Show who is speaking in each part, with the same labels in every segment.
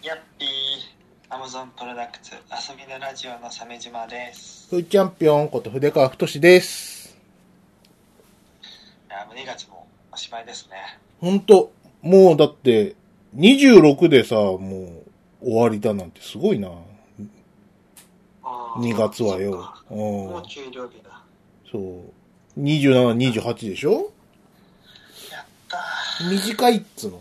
Speaker 1: やっぴー、アマゾンプロダクツ、遊びのラジオの鮫島です。
Speaker 2: フーチャンピオンこと筆川太志です。
Speaker 1: いや、もう2月もおしまいですね。
Speaker 2: ほんと、もうだって、26でさ、もう終わりだなんてすごいな。2月はよ。う
Speaker 1: もう給料日だ。
Speaker 2: そう。27、28でしょ？
Speaker 1: やった
Speaker 2: 短いっつの。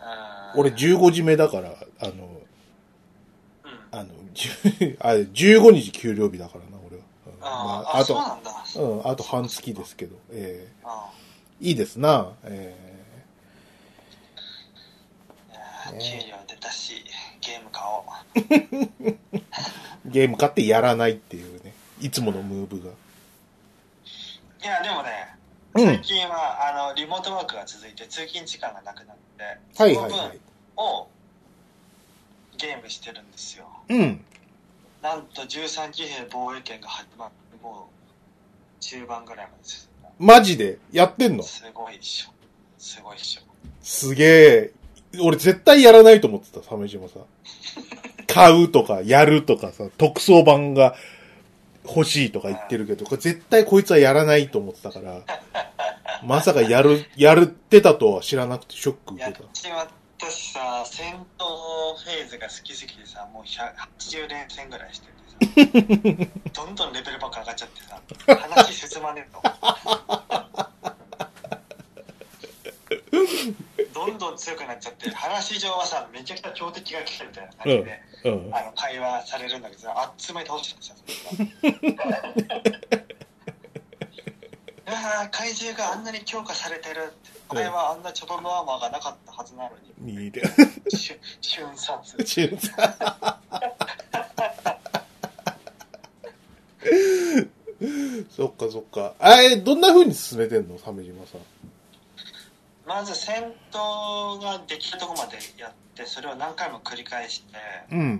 Speaker 1: ー。うん
Speaker 2: 俺15時目だから、あの、
Speaker 1: うん。
Speaker 2: あの、10 あ15日給料日だからな、俺は。うん
Speaker 1: あー、
Speaker 2: ま
Speaker 1: あ、
Speaker 2: あ、あと、
Speaker 1: そうなんだ。
Speaker 2: うん、あと半月ですけど、え
Speaker 1: あ
Speaker 2: えいいですな、え
Speaker 1: ーいやー
Speaker 2: ね
Speaker 1: 給料出たし、ゲーム買おう。
Speaker 2: え ゲーム買ってやらないっていうね、いつものムーブが。
Speaker 1: いや、でもね、
Speaker 2: うん
Speaker 1: 最近は、あの、リモートワークが続いて通勤時間がなくなって、
Speaker 2: はいはいはい。
Speaker 1: その分をゲームしてるんですよ。
Speaker 2: うん。
Speaker 1: なんと13騎兵防衛権が始まって、もう中盤ぐらいまで進んだ。
Speaker 2: マジで？やってんの？
Speaker 1: すごいっしょ。すごいっしょ。
Speaker 2: すげえ。俺絶対やらないと思ってた、鮫島さ。買うとか、やるとかさ、特装版が欲しいとか言ってるけど、絶対こいつはやらないと思ってたから、まさかやる、やるってたとは知らなくてショック受
Speaker 1: やっ
Speaker 2: けた。
Speaker 1: ちまったしさ、戦闘フェーズが好きすぎてさ、もう180連戦ぐらいしててさ、どんどんレベルばっか上がっちゃってさ、話進まねえと。どんどん強くなっちゃって、話上はさ、めちゃくちゃ強敵が来たみたいな感じで、
Speaker 2: うん。
Speaker 1: あの会話されるんだけどさ、あっつまり倒してさ、それがああ、怪獣があんなに強化されてるって。前はあんなチョトムアーマーがなかったはずなのに。
Speaker 2: いいで。
Speaker 1: 瞬瞬殺。
Speaker 2: 中さ そっかそっか。あれ、どんな風に進めてんの？鮫島さん。
Speaker 1: まず戦闘ができるとこまでやって、それを何回も繰り返して、
Speaker 2: うん。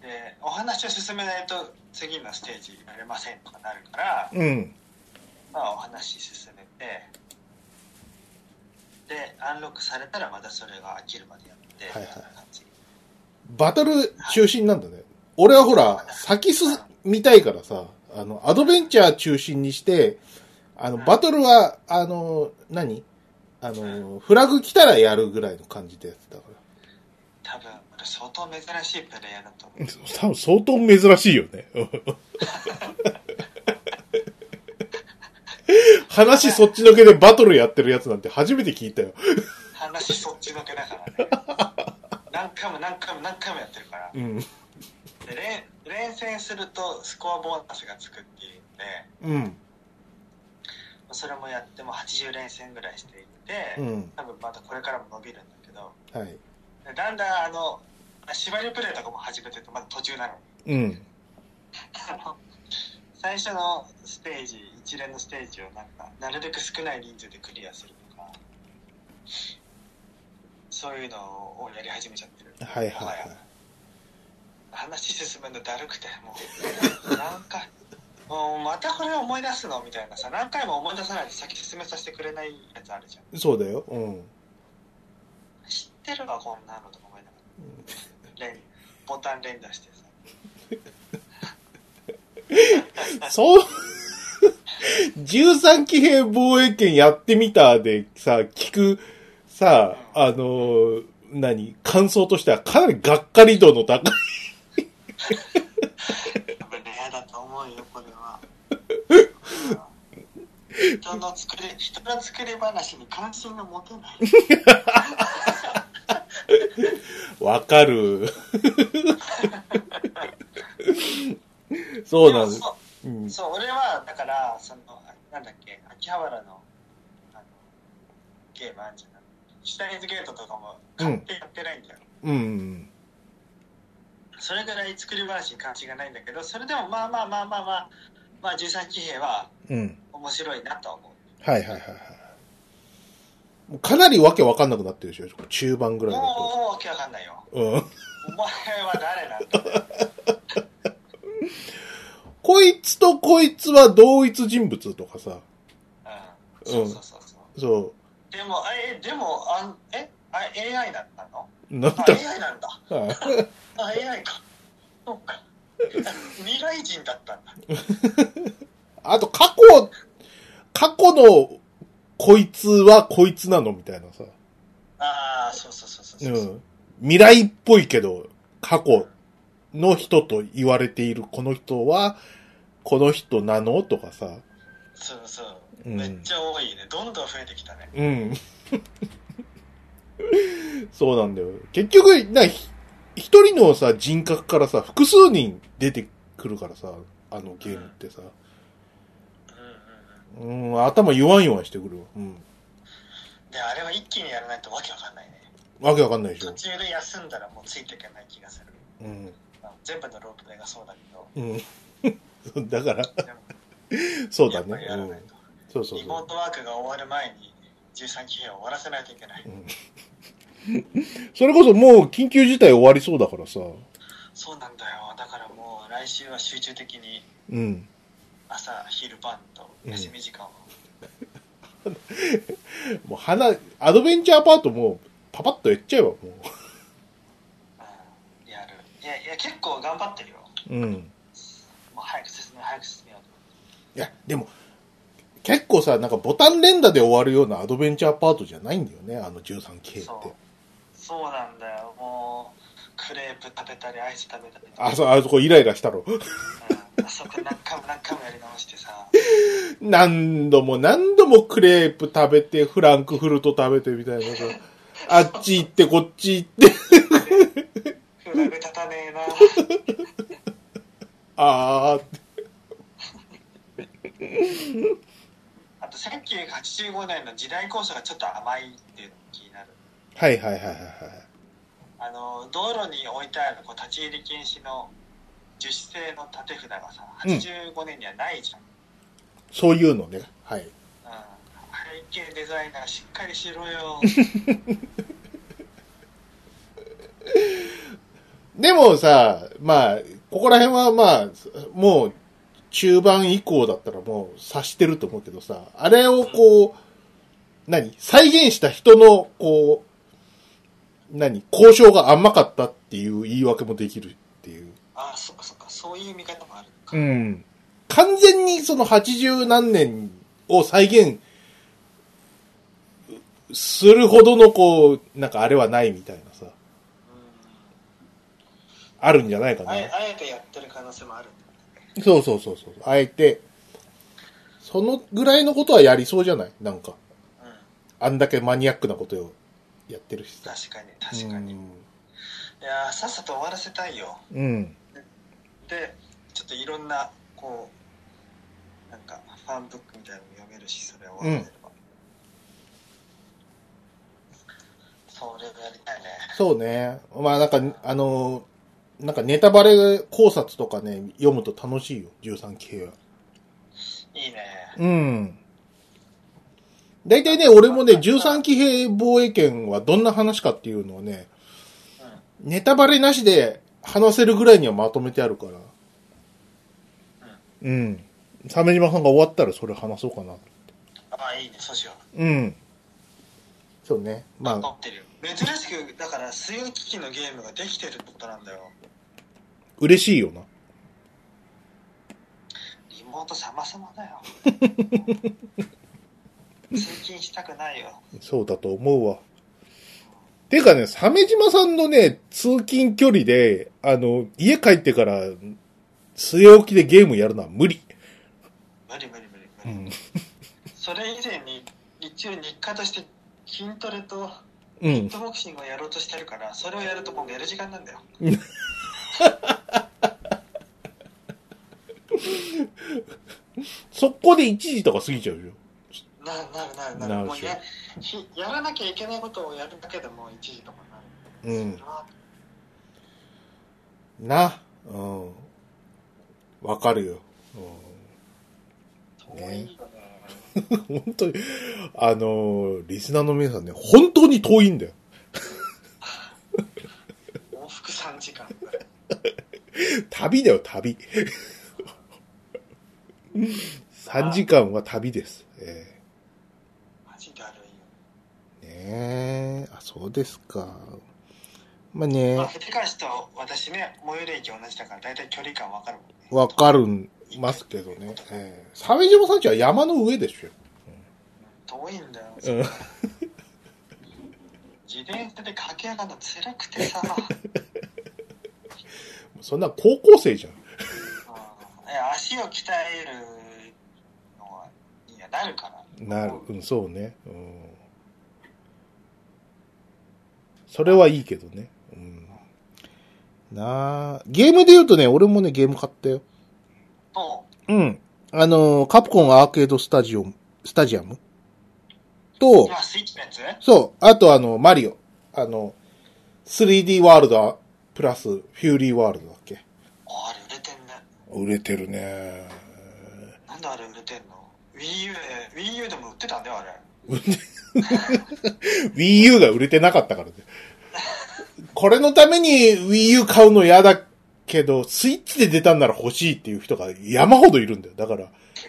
Speaker 1: で、お話を進めないと次のステージやれませんとかなるから、
Speaker 2: うん。
Speaker 1: まあお話進めて、で、アンロックされたらまたそれが飽きるまでやって、
Speaker 2: はいはい。バトル中心なんだね。俺はほら、先進みたいからさ、あの、アドベンチャー中心にして、あの、バトルは、あの、何？あの、フラグ来たらやるぐらいの感じでやってたか
Speaker 1: 多分、俺相当珍しいプレイヤーだと思う。
Speaker 2: ら。多分相当珍しいよね。話そっちのけでバトルやってるやつなんて初めて聞いたよ。
Speaker 1: 話そっちのけだからね。何回も何回も何回もやってるから。
Speaker 2: うん。
Speaker 1: で連連戦するとスコアボーナスがつくっていうんで
Speaker 2: うん。
Speaker 1: それもやっても80連戦ぐらいしていって、
Speaker 2: うん。
Speaker 1: 多分またこれからも伸びるんだけど
Speaker 2: はい。
Speaker 1: でだんだんあの縛りプレイとかも始めててまだ途中なのに
Speaker 2: うん。
Speaker 1: 最初のステージ一連のステージをなんかなるべく少ない人数でクリアするとかそういうのをやり始めちゃってる
Speaker 2: はいはいはい。
Speaker 1: 話進むのだるくてもう 何回もうまたこれ思い出すの？みたいなさ何回も思い出さないと先進めさせてくれないやつあるじゃん。
Speaker 2: そうだよ。うん。
Speaker 1: 知ってるわこんなのとか思いながら。連ボタン連打してさ。
Speaker 2: そう、13騎兵防衛権やってみたでさ、聞く、さ、あのー何？感想としてはかなりがっかり度の高い。
Speaker 1: 多分レアだと思うよ人の作り人の作り話に関心が持てない
Speaker 2: わかる。そうなんです。
Speaker 1: そう
Speaker 2: うん。
Speaker 1: そう俺はだからそのなんだっけ秋葉原のあのゲームあんじゃんシュタインズゲートとかも買ってやってないんだよ、
Speaker 2: うん。
Speaker 1: それぐらい作り話に関心がないんだけどそれでもまあまあまあまあまあまあ13騎兵は
Speaker 2: うん。
Speaker 1: 面白いなとは思う。
Speaker 2: はいはいはいはい。もうかなりわけわかんなくなってるでしょ。中盤ぐらいだと。
Speaker 1: もうわけわかんないよ。
Speaker 2: うん。
Speaker 1: お前は誰なんだ？
Speaker 2: こいつとこいつは同一人物とかさ。
Speaker 1: うん。そうそうそうそう。
Speaker 2: そ
Speaker 1: でもえでもあんえ？あ AI だったの？
Speaker 2: なんだ
Speaker 1: あ AI なんだ。
Speaker 2: はい。
Speaker 1: あ AI か。そうか未来人だったんだ
Speaker 2: あと、過去、過去のこいつはこいつなのみたいなさ。
Speaker 1: ああそうそうそうそうそう、
Speaker 2: うん。未来っぽいけど、過去の人と言われているこの人は、この人なのとかさ。
Speaker 1: そうそう、
Speaker 2: うん
Speaker 1: めっちゃ多いねどんどん増えてきたね
Speaker 2: うん。そうなんだよ。結局、な、ひ一人のさ、人格からさ、複数人出てくるからさ、あのゲームってさ。
Speaker 1: うん
Speaker 2: 頭弱ん弱んしてくるわ。うん。
Speaker 1: であれは一気にやらないとわけわかんないね
Speaker 2: わけわかんないでしょ。
Speaker 1: 途中で休んだらもうついていけない気がする
Speaker 2: うん。
Speaker 1: まあ全部のロープレがそうだけど
Speaker 2: うん。だから、そうだねうん
Speaker 1: らない。と
Speaker 2: そうそう
Speaker 1: リモ
Speaker 2: そ
Speaker 1: ートワークが終わる前に13期兵を終わらせないといけない、
Speaker 2: う。うん。それこそもう緊急事態終わりそうだからさ。
Speaker 1: そうなんだよ。だからもう来週は集中的に
Speaker 2: うん。
Speaker 1: 朝昼晩と休み時間を、
Speaker 2: もう花、アドベンチャーパートもうパパッとやっちゃえばも
Speaker 1: う。ん。やる。いやいや結構頑張ってるよ。
Speaker 2: う。うん。
Speaker 1: もう早く進め早く進めようと。
Speaker 2: いや、でも、結構さ、なんかボタン連打で終わるようなアドベンチャーパートじゃないんだよね、あの 13K っ
Speaker 1: そう。
Speaker 2: て。
Speaker 1: そうなんだよ。もうクレープ食べたりアイス食べたり
Speaker 2: あそ、あそこイライラしたろ。
Speaker 1: うんあそこ何回も何回もやり直してさ
Speaker 2: 何度も何度もクレープ食べて、フランクフルト食べてみたいなさ。あっち行ってこっち行って、
Speaker 1: フラグ立たねえな
Speaker 2: あーって。
Speaker 1: あと1985年の時代構想がちょっと甘いっていう気になる
Speaker 2: はいはいはいはいはい。
Speaker 1: あの道路に置いてあるこう立ち入り禁止の樹脂製の立て札がさ
Speaker 2: うん。
Speaker 1: 85年にはないじゃん、
Speaker 2: そういうのね。はい。
Speaker 1: うん。背景デザイナーしっかりしろよ。
Speaker 2: でもさ、まあ、ここら辺はまあ、もう、中盤以降だったらもう察してると思うけどさ、あれをこう、何？再現した人の、こう、何交渉が甘かったっていう言い訳もできるっていう。
Speaker 1: ああそっかそっかそういう見方もあるのか、
Speaker 2: うん。完全にその80何年を再現するほどのこう、なんかあれはないみたいなさ、あるんじゃないかな
Speaker 1: うんあ。えあえてやってる可能性もある
Speaker 2: そうそうそうそう。あえて、そのぐらいのことはやりそうじゃない？なんか。
Speaker 1: うん
Speaker 2: あんだけマニアックなことをやってるしさ。
Speaker 1: 確かに確かに、いやーさっさと終わらせたいよ
Speaker 2: うん。うん。
Speaker 1: でちょっといろんなこうなんかファンブックみたいなのも読めるしそれを終わらせれば、それをやりたいね
Speaker 2: そうね。まあなんか、あの、なんかネタバレ考察とかね、読むと楽しいよ。13系は。
Speaker 1: いいね
Speaker 2: うん。大体ね、俺もね、13騎兵防衛権はどんな話かっていうのをね、
Speaker 1: うん
Speaker 2: ネタバレなしで話せるぐらいにはまとめてあるから。うん。鮫島さんが終わったらそれ話そうかな。
Speaker 1: ああいいねそうしよ
Speaker 2: うん。そうね。
Speaker 1: う
Speaker 2: まあ、
Speaker 1: 珍しくだから水曜機器のゲームができてるってことなんだよ
Speaker 2: 嬉しいよな。
Speaker 1: リモート様々だよ 通勤したくないよ
Speaker 2: そうだと思うわ。ていうかね、鮫島さんのね、通勤距離で、あの、家帰ってから、据え置きでゲームやるのは無理。
Speaker 1: 無理無理無理無理、それ以前に一応日課として筋トレと
Speaker 2: うん
Speaker 1: フッ。トボクシングをやろうとしてるからそれをやるともう寝る時間なんだよ
Speaker 2: そこで1時とか過ぎちゃうよ。
Speaker 1: なるなるなるな
Speaker 2: なる
Speaker 1: もうやひやらなきゃいけないことをやるだけでもう1時とかなる
Speaker 2: うんな。うん。わかるよ。
Speaker 1: 遠いよね
Speaker 2: うん。本当に、あのーリスナーの皆さんね、本当に遠いんだよ。
Speaker 1: 往復3時間
Speaker 2: 旅だよ、旅。3時間は旅です。え
Speaker 1: マジだるいよ
Speaker 2: えねえ。あ、そうですか。まあね
Speaker 1: まあ、、藤川氏と私ね、最寄り駅同じだから、だいたい距離感わかるもんね。
Speaker 2: わかるますけどね。ええ鮫島さんちは山の上でしょ。
Speaker 1: 遠いんだよ。
Speaker 2: うん。
Speaker 1: 自転車で駆け上がるの辛くてさ。
Speaker 2: そんな高校生じゃん
Speaker 1: え足を鍛えるのは、いや、なるから。
Speaker 2: なる、うん、そうね。うん。それはいいけどね。うん。なあ、ゲームで言うとね、俺もね、ゲーム買ったよ。
Speaker 1: と、
Speaker 2: うん。あの、カプコンアーケードスタジオム、スタジアム？と、
Speaker 1: 今スイッチのやつ？
Speaker 2: そう、あとあの、マリオ。あの、3D ワールドプラスフューリーワールドだっけ？
Speaker 1: ああれ売れてんね。
Speaker 2: 売れてるね。
Speaker 1: なんであれ売れてんの ?Wii U で、Wii U でも売ってたんだよ、あれ。
Speaker 2: Wii U が売れてなかったからね。これのために Wii U 買うの嫌だけど、スイッチで出たんなら欲しいっていう人が山ほどいるんだよ。だから、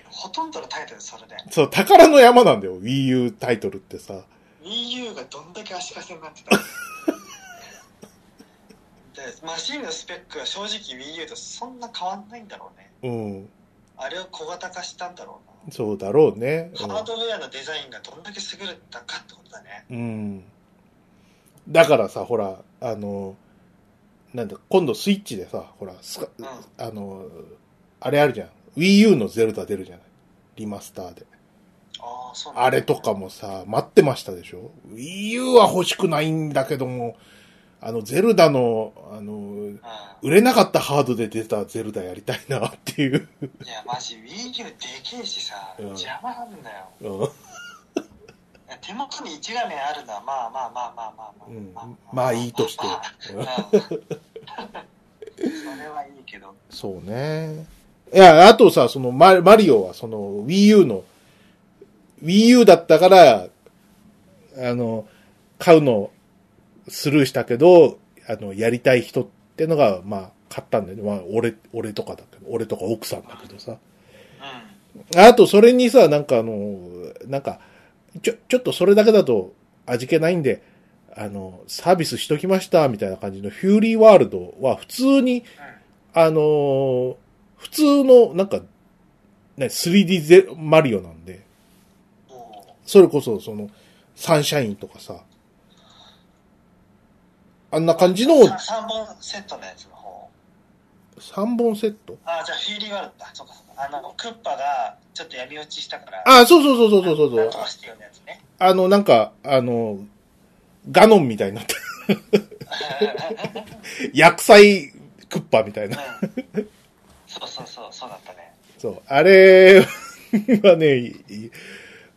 Speaker 1: ほとんどのタイトルそれで。
Speaker 2: そう、宝の山なんだよ。Wii U タイトルってさ。
Speaker 1: Wii U がどんだけ足かせになってた で、マシンのスペックは正直 Wii U とそんな変わんないんだろうね。
Speaker 2: うん。
Speaker 1: あれを小型化したんだろう
Speaker 2: そうだろうね。
Speaker 1: な。ハードウェアのデザインがどんだけ優れたかってことだね。
Speaker 2: うん。うん。だからさ、ほら、あの、なんだ、今度スイッチでさ、ほら、スカ
Speaker 1: うん。
Speaker 2: あの、あれあるじゃん。Wii U のゼルダ出るじゃない？リマスターで。
Speaker 1: ああ、そうなんだ
Speaker 2: あれとかもさ、待ってましたでしょ ?Wii U は欲しくないんだけども、あの、ゼルダの、あの、
Speaker 1: うん。
Speaker 2: 売れなかったハードで出たゼルダやりたいなっていう。
Speaker 1: いや、マジ Wii U でけえしさ、
Speaker 2: うん
Speaker 1: 邪魔なんだよ。
Speaker 2: うん
Speaker 1: 手元に一画面あるのは、まあまあまあまあまあまあ。
Speaker 2: うんまあいいとして
Speaker 1: それはいいけど。
Speaker 2: そうね。いや、あとさ、そのママリオはその Wii U の、Wii U だったから、あの、買うのスルーしたけど、あの、やりたい人ってのが、まあ、買ったんだよね。まあ、俺、俺とかだけど、俺とか奥さんだけどさ。
Speaker 1: うん。
Speaker 2: あと、それにさ、なんかあの、なんか、ちょ、ちょっとそれだけだと味気ないんで、あの、サービスしときました、みたいな感じのフューリーワールドは普通に、あのー普通の、なんか、ね、3D ゼマリオなんで、それこそ、その、サンシャインとかさ、あんな感じの
Speaker 1: ーさ3本セットのやつ。
Speaker 2: 3本セット
Speaker 1: ああ、じゃあフィーリーワールドだ。そうかそうか。あの、クッパがちょっと闇落ちしたから。
Speaker 2: あ、そうそうそうそうそうそう
Speaker 1: ね。
Speaker 2: あの、なんか、あの、ガノンみたいになって、薬剤クッパみたいな。
Speaker 1: うん。そうそうそう、そうだったね。
Speaker 2: そう。あれはね、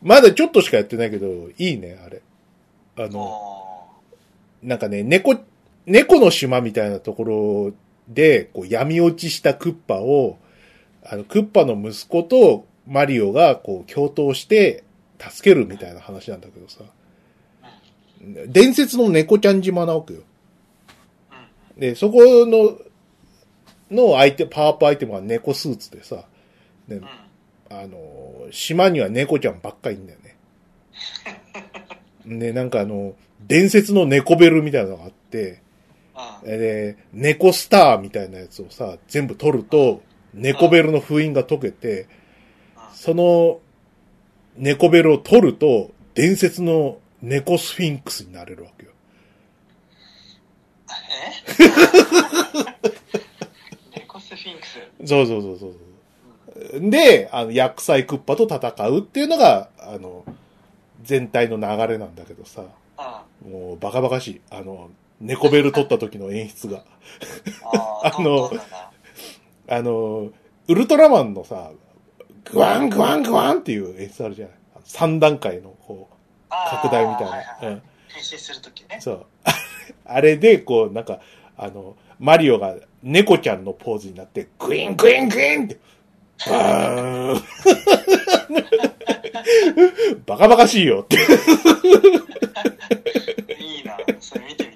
Speaker 2: まだちょっとしかやってないけど、いいね、あれ。あの、
Speaker 1: お
Speaker 2: なんかね、猫、猫の島みたいなところで、こう闇落ちしたクッパを、あの、クッパの息子とマリオがこう共闘して助けるみたいな話なんだけどさ。伝説の猫ちゃん島なわけよ。で、そこの、のアイテ、パワーアップアイテムは猫スーツでさ、ね。あの、島には猫ちゃんばっかりいんだよね。で、なんかあの、伝説の猫ベルみたいなのがあって、で、猫スターみたいなやつをさ、全部取ると、猫ベルの封印が解けて、その、猫ベルを取ると、伝説の猫スフィンクスになれるわけよ。
Speaker 1: え？猫スフィンクス？
Speaker 2: そうそうそうそう。で、あの、薬剤クッパと戦うっていうのが、あの、全体の流れなんだけどさ、
Speaker 1: うん。
Speaker 2: もうバカバカしい。あの、猫ベル取った時の演出が。
Speaker 1: ああ、
Speaker 2: あのあの、ウルトラマンのさ、グワングワングワンっていう演出あるじゃない？三段階の、こう、拡大みたいな。
Speaker 1: はいはいはい
Speaker 2: うん。
Speaker 1: 変身するときね。
Speaker 2: そう。あれで、こう、なんか、あの、マリオが猫ちゃんのポーズになって、グイングイングインって、バーン バカバカしいよって。
Speaker 1: いいな。それ見てみ。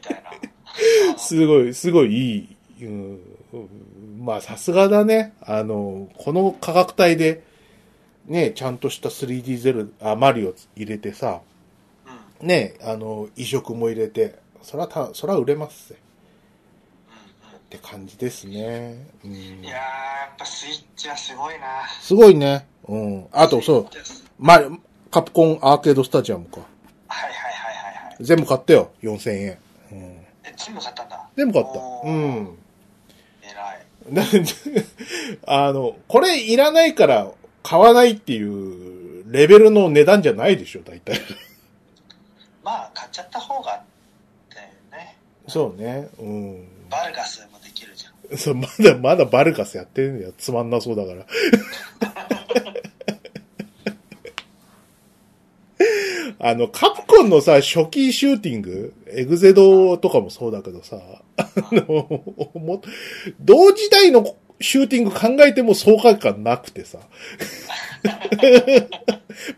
Speaker 2: すごい、すごいいい。うん、まあ、さすがだね。あの、この価格帯で、ね、ちゃんとした 3D ゼル、あ、マリオ入れてさ、ね、あの、移植も入れて、そらた、そら売れますぜ。
Speaker 1: うん
Speaker 2: って感じですね。うん
Speaker 1: うん。いやー、やっぱスイッチはすごいな。
Speaker 2: すごいね。うん。あと、そう、ま、カプコンアーケードスタジアムか。
Speaker 1: はいはいはいはいはい。
Speaker 2: 全部買ったよ。4000円。うん。
Speaker 1: え、全部買ったんだ。
Speaker 2: 全部買った。うん。
Speaker 1: 偉い。
Speaker 2: で あの、これいらないから買わないっていうレベルの値段じゃないでしょ、大体。
Speaker 1: まあ、買っちゃった方が、ね。
Speaker 2: そうね。うん。
Speaker 1: バルガスもできるじゃん。
Speaker 2: そう、まだ、まだバルカスやってるんだよ。つまんなそうだから。あの、カプコンのさ、初期シューティング、エグゼドとかもそうだけどさ、あの、も同時代のシューティング考えても爽快感なくてさ、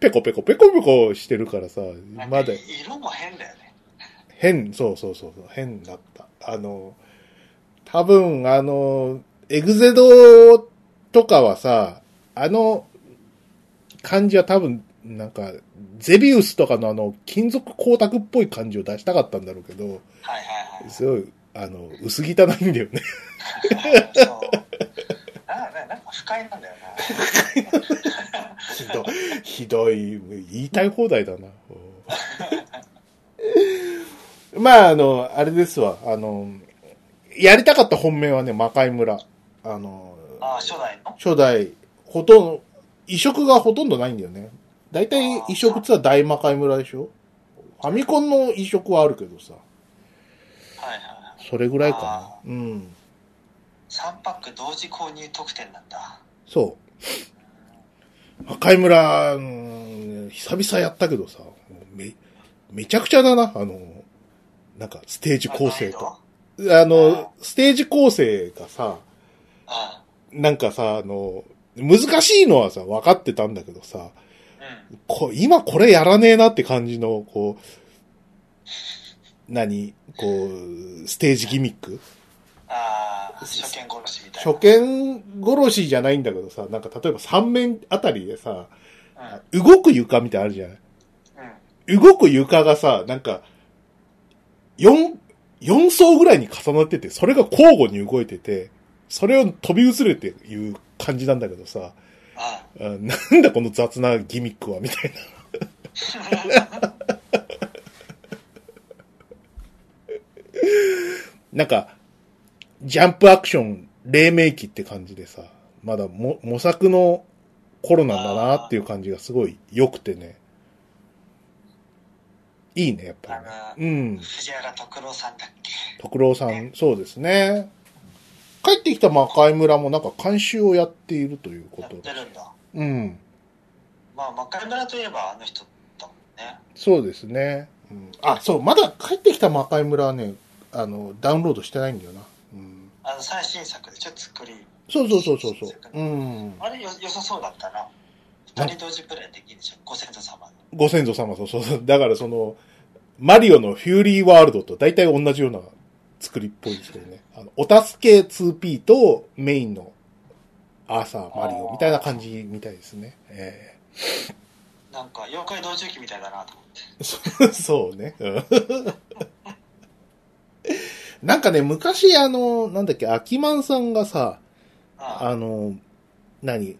Speaker 2: ペコペコペコペコしてるからさ、まだ、
Speaker 1: 色も変だよね。
Speaker 2: 変、そうそうそうそう、変だった。あの、多分、あの、エグゼドとかはさ、あの感じは多分、なんか、ゼビウスとかのあの、金属光沢っぽい感じを出したかったんだろうけど、
Speaker 1: はいはいはい。
Speaker 2: すごい、あの、薄汚いんだよね。
Speaker 1: そう。ああ、なんか不快なんだよ
Speaker 2: ひどい、ひどい、言いたい放題だな。まあ、あの、あれですわ、あの、やりたかった本命はね、魔界村。あの、
Speaker 1: あ、初代の？
Speaker 2: 初代、ほとんど、移植がほとんどないんだよね。だいたい移植ってのは大魔界村でしょ？ファミコンの移植はあるけどさ、
Speaker 1: はいはいはい。
Speaker 2: それぐらいか
Speaker 1: あ
Speaker 2: な。うん。
Speaker 1: 3パック同時購入特典なんだ。
Speaker 2: そう。魔界村、うん久々やったけどさ、め、めちゃくちゃだな、あの、なんか、ステージ構成と。あ
Speaker 1: あ
Speaker 2: の、ステージ構成がさ、
Speaker 1: あ
Speaker 2: なんかさ、あの、難しいのはさ、分かってたんだけどさ、
Speaker 1: うん。
Speaker 2: こ今これやらねえなって感じの、こう、何？こう、ステージギミック？
Speaker 1: ああ、初見殺しみたいな。
Speaker 2: 初見殺しじゃないんだけどさ、なんか例えば3面あたりでさ、
Speaker 1: うん。
Speaker 2: 動く床みたいなのあるじゃない？
Speaker 1: うん。
Speaker 2: 動く床がさ、なんか、4、4層ぐらいに重なってて、それが交互に動いてて、それを飛び移るっていう感じなんだけどさ、
Speaker 1: あ
Speaker 2: あなんだこの雑なギミックは、みたいな。なんか、ジャンプアクション、黎明期って感じでさ、まだも模索の頃なんだなっていう感じがすごい良くてね。いいね、やっぱりね。うん。
Speaker 1: 藤原徳郎さんだっけ？
Speaker 2: 徳郎さん、そうですね。帰ってきた魔界村もなんか監修をやっているというこ
Speaker 1: やっ。てるんだ。
Speaker 2: うん。
Speaker 1: まあ、魔界村といえばあの人だもんね。
Speaker 2: そうですね。うん、あ、そう、まだ帰ってきた魔界村はね、あの、ダウンロードしてないんだよな。うん。
Speaker 1: あの最新作でちょ？っと作り。
Speaker 2: そうそうそうそうそう。うん。
Speaker 1: あれよ良さそうだったな。二人同時プレイできるでしょ？ご先祖様の。
Speaker 2: ご先祖様、そうそう。だからその、マリオのフューリーワールドと大体同じような作りっぽいですけどね。あの、お助け 2P とメインのアーサー、マリオみたいな感じみたいですね。え
Speaker 1: なんか、妖怪同時期みたいだなと思って。
Speaker 2: え そうね。うん なんかね、昔あの、なんだっけ、アキマンさんがさ、
Speaker 1: あ
Speaker 2: あの、何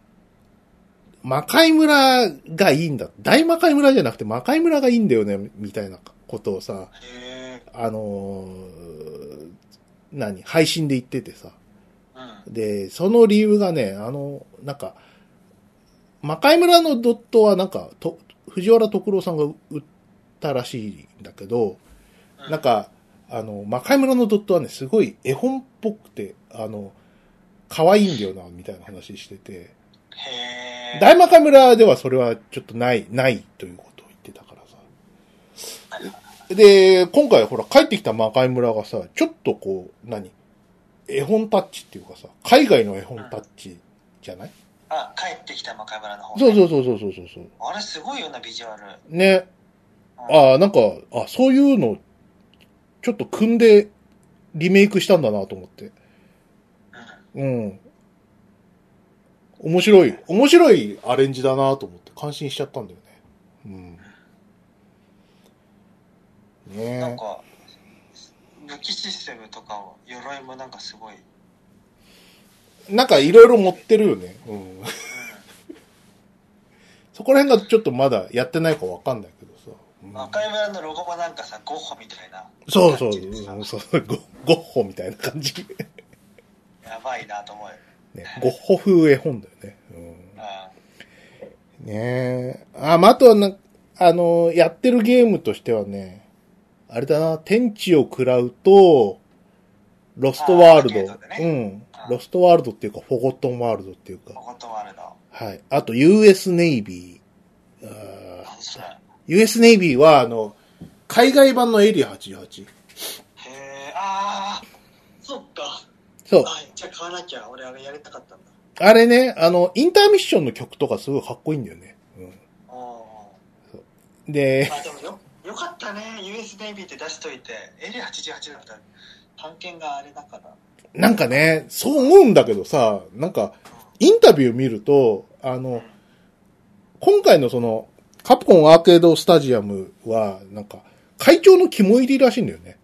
Speaker 2: 魔界村がいいんだ。大魔界村じゃなくて魔界村がいいんだよね、みたいなことをさ。あのー何配信で言っててさ。
Speaker 1: うん。
Speaker 2: で、その理由がね、あの、なんか、魔界村のドットはなんか、と、藤原徳郎さんが売ったらしいんだけど、
Speaker 1: う
Speaker 2: なん、か、あの、魔界村のドットはね、すごい絵本っぽくて、あの、可愛いんだよな、みたいな話してて、
Speaker 1: へえ。
Speaker 2: 大魔界村ではそれはちょっとない、ないということを言ってたからさ。で、今回ほら帰ってきた魔界村がさ、ちょっとこう、何？絵本タッチっていうかさ、海外の絵本タッチじゃない、
Speaker 1: あ、帰ってきた魔界村の方、
Speaker 2: そうそうそうそうそうそうそう。
Speaker 1: あれすごいよな、ビジュアル。
Speaker 2: ね。
Speaker 1: うん
Speaker 2: ああ、なんか、あ、そういうの、ちょっと組んでリメイクしたんだなと思って。
Speaker 1: うん。
Speaker 2: うん。面白い、面白いアレンジだなと思って感心しちゃったんだよね。うん。ね
Speaker 1: なんか、武器システムとかを、鎧もなんかすごい、
Speaker 2: なんかいろいろ持ってるよね。うん。そこら辺がちょっとまだやってないかわかんないけどさ。うん
Speaker 1: 赤い村のロゴもなんかさ、ゴッホみたいな。
Speaker 2: そうそう、
Speaker 1: 感じでさ
Speaker 2: うんそうゴゴッホみたいな感じ。
Speaker 1: やばいなと思うよ。
Speaker 2: ね、ゴッホ風絵本だよね。うん
Speaker 1: うん。
Speaker 2: ねえ。あ、まあ、あとはな、あの、やってるゲームとしてはね、あれだな、天地を食らうと、ロストワールド。
Speaker 1: あーアーケードで
Speaker 2: うん。ロストワールドっていうか、フォゴットンワールドっていうか、
Speaker 1: おことワールド。
Speaker 2: はい。あと、US ネイビー。あー US ネイビーは、あの、海外版のエリア88。
Speaker 1: え、ああ、そっか。
Speaker 2: そう。
Speaker 1: あじゃあ買わなきゃ。俺あれやりたかったんだ。
Speaker 2: あれね、あの、インターミッションの曲とかすごいかっこいいんだよね。うん。で
Speaker 1: ー。、あ、でもよ、よかったね。US ネイビーって出しといて。エリア88だったら、探検があれだから。
Speaker 2: なんかね、そう思うんだけどさ、なんか、インタビュー見ると、あの、今回のその、カプコンアーケードスタジアムは、なんか、会長の肝入りらしいんだよね。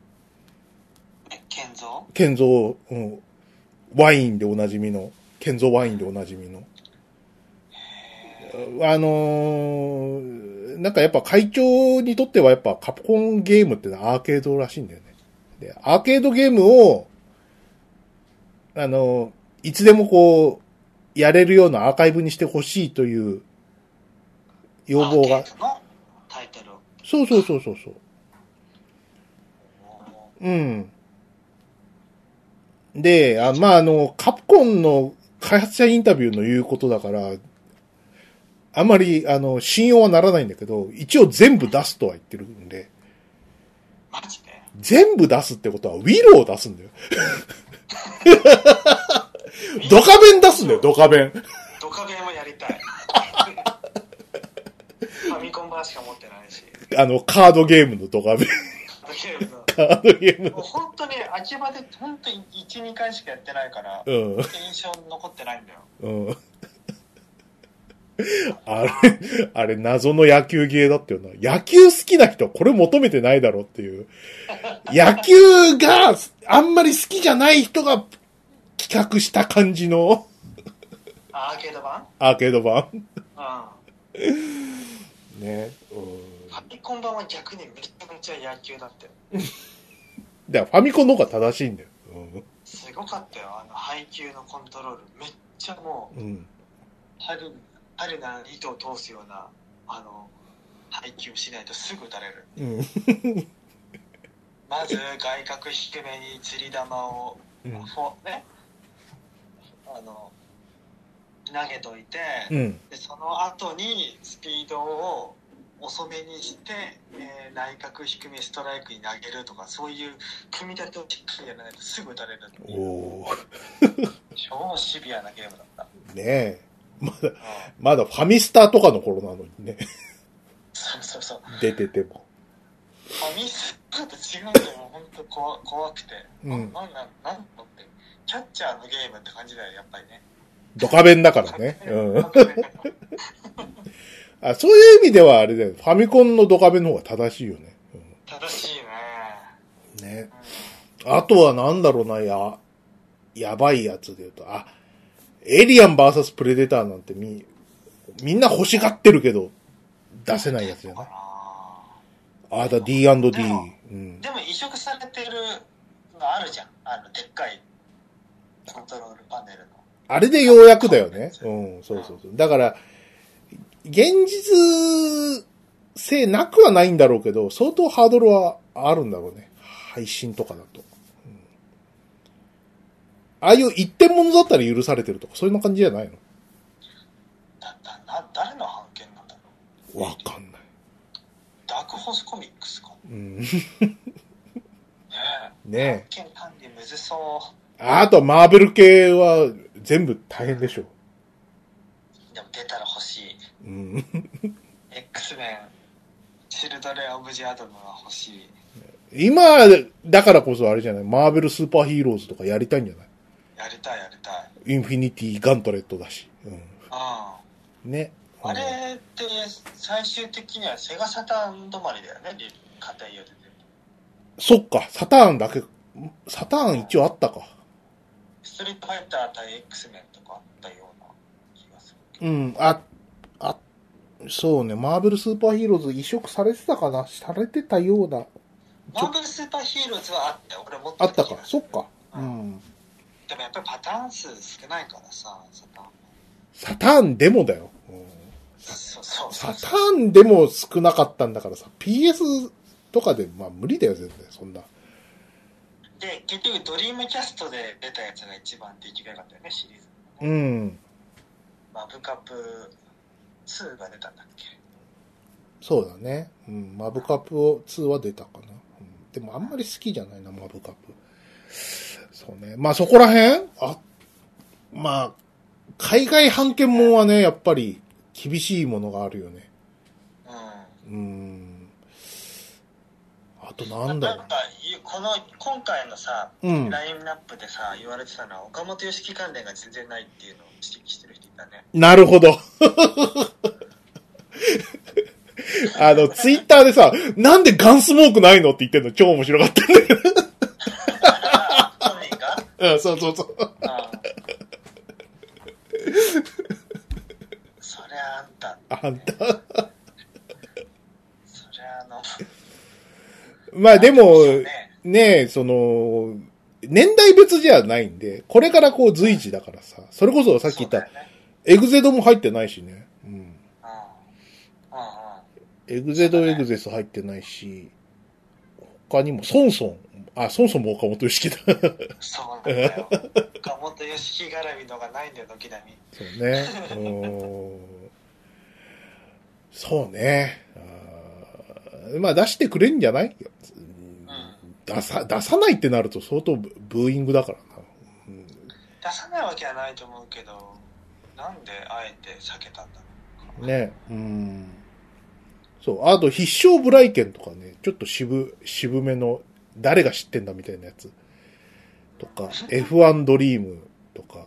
Speaker 1: え、建造？
Speaker 2: 建造、うん、ワインでおなじみの、建造ワインでおなじみの。あのーなんかやっぱ会長にとってはやっぱカプコンゲームってのはアーケードらしいんだよね。で、アーケードゲームを、あのーいつでもこう、やれるようなアーカイブにしてほしいという要望が。そうそうそうそうそう。
Speaker 1: お
Speaker 2: うん。で、あまあ、あの、カプコンの開発者インタビューの言うことだから、あんまり、あの、信用はならないんだけど、一応全部出すとは言ってるんで、
Speaker 1: マジで？
Speaker 2: 全部出すってことは、ウィルを出すんだよ。ドカベン出すんだよ、ドカベン。
Speaker 1: ドカベンもやりたい。ファミコン版しか持ってないし。
Speaker 2: あの、カードゲームのドカベン。
Speaker 1: ゲームの
Speaker 2: カードゲーム
Speaker 1: もう本当に秋葉で本当に1、2回しかやってないから、
Speaker 2: の。
Speaker 1: 印象残ってないんだよ。
Speaker 2: うん。うん。あれ、あれ謎の野球ゲーだったよな。野球好きな人はこれ求めてないだろうっていう。野球があんまり好きじゃない人が企画した感じの
Speaker 1: あアーケード版？
Speaker 2: アーケード版。
Speaker 1: うん。
Speaker 2: ね。う
Speaker 1: ファミコン版は逆にめちゃめちゃ野球だったよ。
Speaker 2: ん。だからファミコンの方が正しいんだよ。
Speaker 1: すごかったよ。あの配球のコントロール。めっちゃもう、
Speaker 2: うん。うん。
Speaker 1: 春、春な糸を通すような、あの、配球しないとすぐ打たれる。
Speaker 2: うん。
Speaker 1: まず外角低めに釣り玉を、
Speaker 2: うん
Speaker 1: フォね、あの、投げといて、
Speaker 2: うん。
Speaker 1: でその後にスピードを遅めにして、えー内角低めストライクに投げるとかそういう組み立てをしっかりやらないとすぐ打たれる
Speaker 2: おー。
Speaker 1: 超シビアなゲームだった、
Speaker 2: ねえ。まだ、
Speaker 1: うん、
Speaker 2: まだファミスターとかの頃なのにね。
Speaker 1: そうそうそう
Speaker 2: 出てても。
Speaker 1: ファミスタと違うんだよ本当怖怖くて、
Speaker 2: うん
Speaker 1: ななんなんなんのってキャッチャーのゲームって感じだよやっぱりね
Speaker 2: ドカベンだからね。うん。あそういう意味ではあれだよ。ファミコンのドカベンの方が正しいよね。
Speaker 1: 正しいね、
Speaker 2: うん、ね。
Speaker 1: うん
Speaker 2: あとはなんだろうな、や、やばいやつで言うと、あ、エイリアン VS プレデターなんてみ、みんな欲しがってるけど、出せないやつじゃない
Speaker 1: か
Speaker 2: あ、だ D&D。
Speaker 1: でも
Speaker 2: うん。
Speaker 1: でも移植されてるのあるじゃんあのでっかいコントロールパネルの
Speaker 2: あれでようやくだよね。うん、そうそうそう。だから、現実性なくはないんだろうけど、相当ハードルはあるんだろうね。配信とかだと。うんああいう一点物だったら許されてるとか、そういうの感じじゃないの？
Speaker 1: だだな誰の版権なんだろう？
Speaker 2: わかんない。
Speaker 1: ダークホースコミックスか
Speaker 2: うん。
Speaker 1: ねえ
Speaker 2: ねえ。
Speaker 1: 版権管理むずそう
Speaker 2: あと、マーベル系は全部大変でしょ。
Speaker 1: でも出たら欲しい
Speaker 2: うん。
Speaker 1: X メンチルドレン・オブ・ジ・アドムが欲しい
Speaker 2: 今、だからこそあれじゃない？マーベルスーパーヒーローズとかやりたいんじゃない？
Speaker 1: やりたいやりたい
Speaker 2: インフィニティガントレットだし。うん。
Speaker 1: あ
Speaker 2: ね。
Speaker 1: あれって最終的にはセガサターン止まりだよね家庭用で
Speaker 2: そっか、サターンだけ、サターン一応あったか。
Speaker 1: ストリートファイター対 X メンとかあったような気がする。
Speaker 2: うん、あ、あ、そうね、マーベルスーパーヒーローズ移植されてたかな？されてたような、
Speaker 1: マーベルスーパーヒーローズはあったよ。俺持って
Speaker 2: あったかそっか。う
Speaker 1: うん
Speaker 2: ん。
Speaker 1: でもやっぱりパターン数少ないからさ、サターンも。
Speaker 2: サターンでもだよ。うん
Speaker 1: そうそう
Speaker 2: サタ。ーンでも少なかったんだからさ、PS とかで、まあ無理だよ、全然、そんな。
Speaker 1: で、結局ドリームキャストで出たやつが一番出来が良かったよね、シリーズ。
Speaker 2: うん。
Speaker 1: マブカップ2が出たんだっけ？
Speaker 2: そうだね。うん。マブカップを2は出たかな。うん、でもあんまり好きじゃないな、マブカップ。そうね。まあそこら辺？あ、まあ、海外版権もんはね、やっぱり厳しいものがあるよね。
Speaker 1: うん。
Speaker 2: うん。あとなんだろ
Speaker 1: なんかこの今回のさ、
Speaker 2: う。うん。
Speaker 1: ラインナップでさ言われてたのは岡本良樹関連が全然ないっていうのを指摘してる人いたね
Speaker 2: なるほど。あの、ツイッターでさ、なんでガンスモークないのって言ってんの超面白かったんだけど。うん、そうそうそう。
Speaker 1: うんそりゃあんた
Speaker 2: あんた。
Speaker 1: そりゃあの
Speaker 2: まあでも、
Speaker 1: ね
Speaker 2: ねえ、その、年代別じゃないんで、これからこう随時だからさ、それこそさっき言った
Speaker 1: ね
Speaker 2: エグゼドも入ってないしね。うんエグゼドエグゼス入ってないし、他にも、ソンソン。あ、ソンソンも岡本良樹だ。
Speaker 1: そうなんだよ岡本良樹絡みのがないんだよ軒並み
Speaker 2: そうね。うーんそうね。あーまあ出してくれんじゃない？出さ、出さないってなると相当ブブーイングだからな。うん
Speaker 1: 出さないわけはないと思うけどなんであえて避けたんだろう
Speaker 2: ね。うん。そう。あと、必勝ブライケンとかね、ちょっと渋、渋めの、誰が知ってんだみたいなやつ。とか、F1 ドリームとか。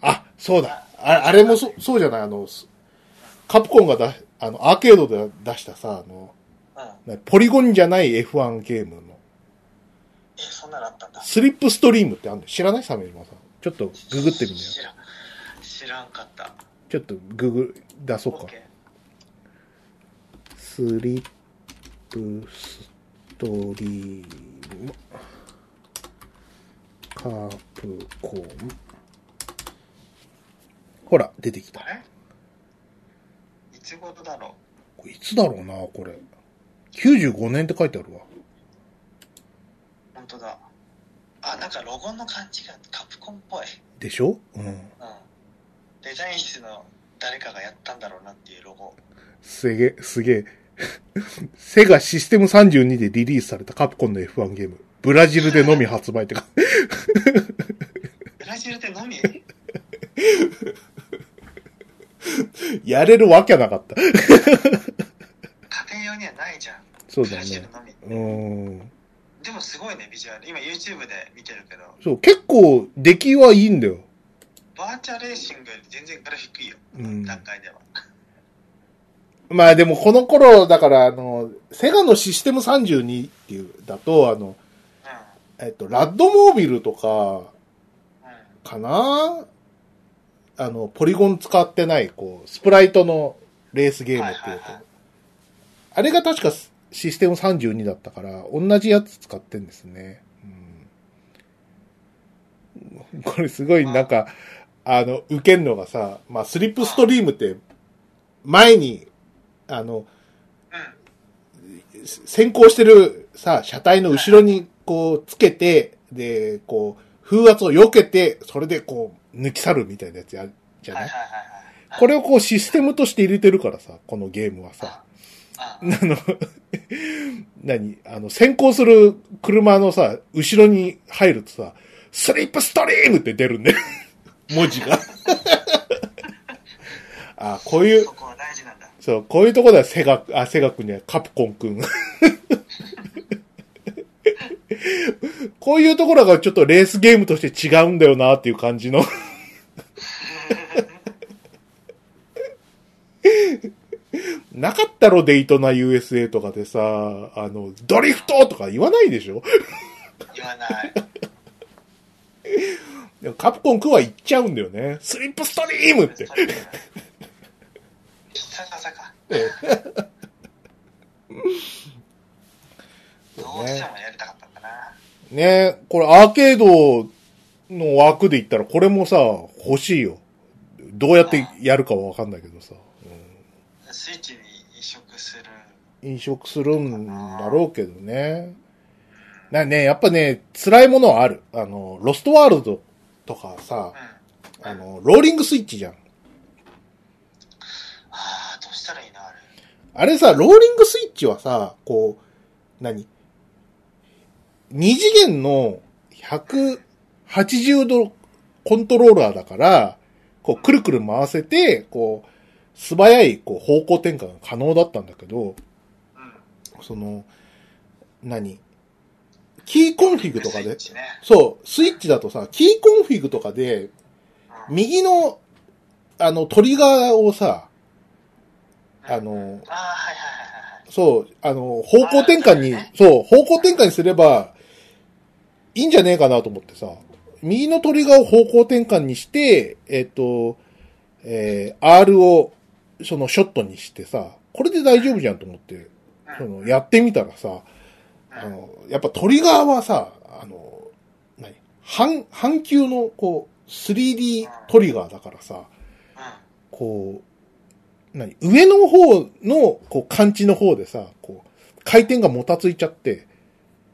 Speaker 2: あ、そうだ。ああれもそそうじゃない？あの、すカプコンがだ、あの、アーケードで出したさ、あの、
Speaker 1: うん
Speaker 2: ねポリゴンじゃない F1 ゲームの、
Speaker 1: えそんなのあったんだ
Speaker 2: スリップストリームってあるんだよ知らない？鮫島さん。ちょっとググってみなよ。
Speaker 1: 知らん知らんかった
Speaker 2: ちょっとググ、出そうか。スリップストリームカープコン。ほら出てきた。
Speaker 1: いつ頃だろう？
Speaker 2: これいつだろうなこれ。95年って書いてあるわ。
Speaker 1: 本当だ。あなんかロゴの感じがカプコンっぽい。
Speaker 2: でしょ？うん。
Speaker 1: うん。デザイン室の誰かがやったんだろうなっていうロゴ。
Speaker 2: すげえすげえセガシステム32でリリースされたカプコンの F1 ゲーム。ブラジルでのみ発売ってか。
Speaker 1: ブラジルでのみ？
Speaker 2: やれるわけなかった。
Speaker 1: 家庭用にはないじゃん。ブラジ
Speaker 2: そうだね。
Speaker 1: ルのみ。
Speaker 2: うん。
Speaker 1: でもすごいねビジュアル。今 YouTube で見てるけど。
Speaker 2: そう結構出来はいいんだよ。
Speaker 1: バーチャレーシングより全然グラフィックいいよ、
Speaker 2: うん。
Speaker 1: 段階では
Speaker 2: まあでもこの頃、だからあの、セガのシステム32っていう、だと、あの、えっと、ラッドモービルとか、かな？あの、ポリゴン使ってない、こう、スプライトのレースゲームっていうと。
Speaker 1: はいはいはい。
Speaker 2: あれが確かシステム32だったから、同じやつ使ってんですね。うん、これすごいなんか、あの、受けんのがさ、まあ、スリップストリームって、前に、あの、
Speaker 1: うん
Speaker 2: 先行してるさ、車体の後ろにこうつけて、で、こう、風圧を避けて、それでこう、抜き去るみたいなやつやじゃない？これをこうシステムとして入れてるからさ、このゲームはさ。
Speaker 1: あ
Speaker 2: あの、何？あの、先行する車のさ、後ろに入るとさ、スリップストリームって出るんだよ。文字が。あ、こういう
Speaker 1: そ、こは大事なんだ
Speaker 2: そう、こういうとこではセガ、あ、セガ君にはカプコン君。こういうところがちょっとレースゲームとして違うんだよなっていう感じの。なかかったろ、デイトナ USA とかでさ、あの、ドリフトとか言わないでしょ？
Speaker 1: 言わない。
Speaker 2: でもカプコン君は言っちゃうんだよね。スリップストリームって。
Speaker 1: さかさか。
Speaker 2: え
Speaker 1: どうしてもやりたかったんだな。
Speaker 2: ねこれアーケードの枠で言ったらこれもさ、欲しいよ。どうやってやるかはわかんないけどさ。
Speaker 1: スイッチに移植する。
Speaker 2: うん、飲食するんだろうけどね。なね、やっぱね、辛いものはある。あの、ロストワールドとかさ、
Speaker 1: うん。
Speaker 2: あの、ローリングスイッチじゃん。
Speaker 1: ああ、どうしたらいいのあれ。
Speaker 2: あれさ、ローリングスイッチはさ、こう、何？二次元の180度コントローラーだから、こう、くるくる回せて、こう、素早い、こう、方向転換が可能だったんだけど、
Speaker 1: うん。
Speaker 2: その、何？キーコンフィグとかで。そう、スイッチだとさ、キーコンフィグとかで、
Speaker 1: うん
Speaker 2: 右の、あの、トリガーをさ、あの。そう、あの、方向転換に
Speaker 1: そう
Speaker 2: 方向転換にすれば、いいんじゃねえかなと思ってさ、右のトリガーを方向転換にして、えっ、と、えー R を、そのショットにしてさ、これで大丈夫じゃんと思って、そ
Speaker 1: うん。
Speaker 2: の、やってみたらさ、あの、やっぱトリガーはさ、あの、何？半、半球の、こう、3D トリガーだからさ、
Speaker 1: うん。
Speaker 2: こう、何？上の方の、こう、感知の方でさ、こう、回転がもたついちゃって、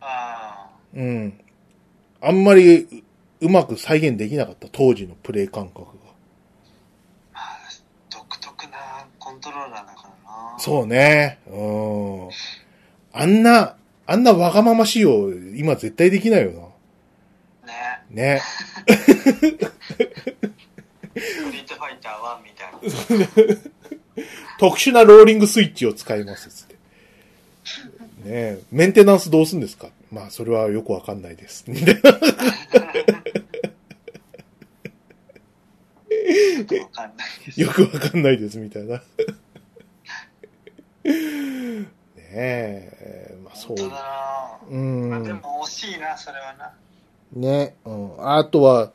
Speaker 1: あ
Speaker 2: うん。あんまりう、うまく再現できなかった、当時のプレイ感覚が。
Speaker 1: あ、まあ、独特なコントローラーだからな。
Speaker 2: そうね。うん。あんな、あんなわがまま仕様、今絶対できないよ
Speaker 1: ね。
Speaker 2: な。ね。
Speaker 1: ストリートファイター1みたいな。
Speaker 2: 特殊なローリングスイッチを使います、つって。ねえ、メンテナンスどうすんですか？まあ、それはよくわかんないです。みたいな
Speaker 1: わかんないです。
Speaker 2: よくわかんないです、みたいな。ねえ、まあそう。
Speaker 1: 本当だな。
Speaker 2: う
Speaker 1: まあ、で
Speaker 2: ん。
Speaker 1: も惜しいな、それはな。
Speaker 2: ね、うん。あとは、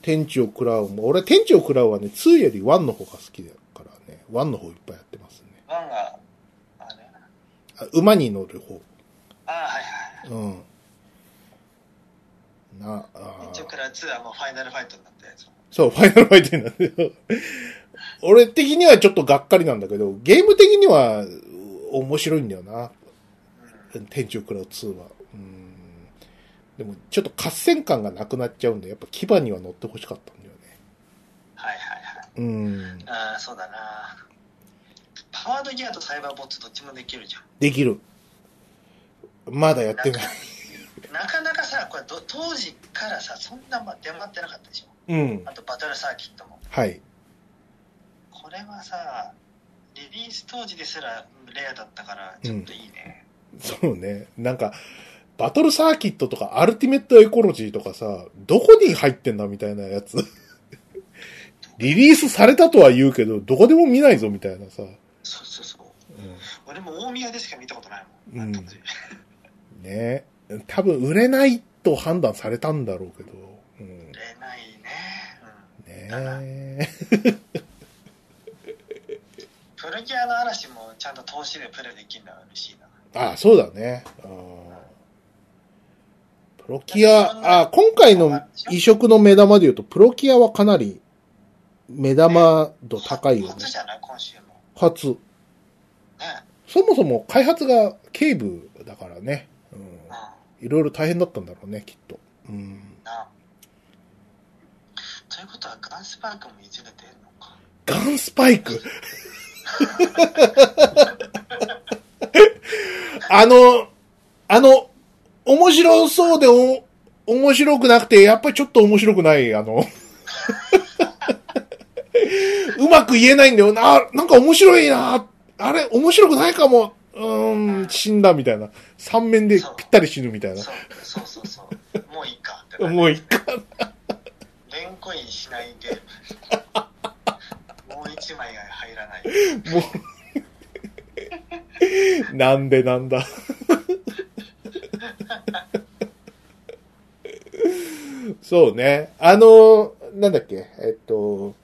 Speaker 2: 天地を食らうも、俺天地を食らうはね、2より1の方が好きだからね、1の方いっぱいやってますね。
Speaker 1: ワンが、あれ
Speaker 2: あ馬に乗る方。
Speaker 1: ああ、はいはい。
Speaker 2: うん。な、あー
Speaker 1: 一応から2はもうファイナルファイトになったやつ。
Speaker 2: そう、ファイナルファイトになってる。俺的にはちょっとがっかりなんだけど、ゲーム的にはう面白いんだよな。
Speaker 1: うん。
Speaker 2: 天地を食らう2は。うん。でも、ちょっと合戦感がなくなっちゃうんで、やっぱ牙には乗ってほしかったね。うん。
Speaker 1: ああ、そうだな。パワードギアとサイバーボットどっちもできるじゃん。
Speaker 2: できる。まだやってない。
Speaker 1: なかなかさ、これど当時からさ、そんなま出回ってなかったでしょ。
Speaker 2: うん。
Speaker 1: あとバトルサーキットも。
Speaker 2: はい。
Speaker 1: これはさ、リリース当時ですらレアだったから、ちょっといいね。
Speaker 2: そうね。なんか、バトルサーキットとかアルティメットエコロジーとかさ、どこに入ってんだみたいなやつ。リリースされたとは言うけど、どこでも見ないぞみたいなさ。
Speaker 1: そうそうそう。
Speaker 2: うん
Speaker 1: 俺も大宮でしか見たことないもん。
Speaker 2: うんね多分売れないと判断されたんだろうけど。うん、
Speaker 1: 売れないね。
Speaker 2: ね
Speaker 1: うん。プロギアの嵐もちゃんと投資でプレイできるのは嬉しいな。
Speaker 2: あ、そうだね。プロキア、あ、今回の移植の目玉で言うと、プロキアはかなり目玉度高いよね。
Speaker 1: 初じゃない？今週も。
Speaker 2: 初。
Speaker 1: ね。
Speaker 2: そもそも開発が警部だからね。うん
Speaker 1: うん。
Speaker 2: いろいろ大変だったんだろうね、きっと。うん。
Speaker 1: なということはガンスパークもいずれ出るのか？
Speaker 2: ガンスパイク？あの、あの、面白そうでお、面白くなくて、やっぱりちょっと面白くない、あの、うまく言えないんだよな、なんか面白いな、あれ、面白くないかも、うーん、死んだみたいな。三面でぴったり死ぬみたいな。
Speaker 1: そうそうそうそう。もういいかってなる。
Speaker 2: もういいか。
Speaker 1: レンコインしないで、もう一枚が入らない。
Speaker 2: もう、なんでなんだ。そうね。あの、なんだっけ、えっと、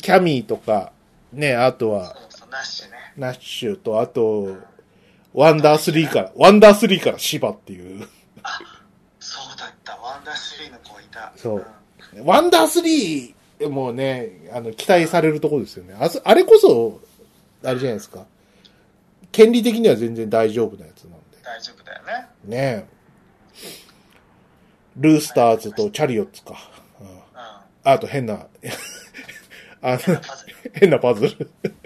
Speaker 2: キャミーとか、ね、あとは、
Speaker 1: そうそう、ナッシュね。
Speaker 2: ナッシュと、あと、ワンダースリーから、ワンダースリーからシバっていう。
Speaker 1: そうだった。ワンダースリーの子いた。
Speaker 2: そうんワンダースリーもね、あの、期待されるところですよね。あそあれこそ、あれじゃないですか。権利的には全然大丈夫なやつなんで。
Speaker 1: 大丈夫だよね。
Speaker 2: ねえ。ルースターズとチャリオッツか。うん
Speaker 1: うん。
Speaker 2: あと変な、あの。変なパズル。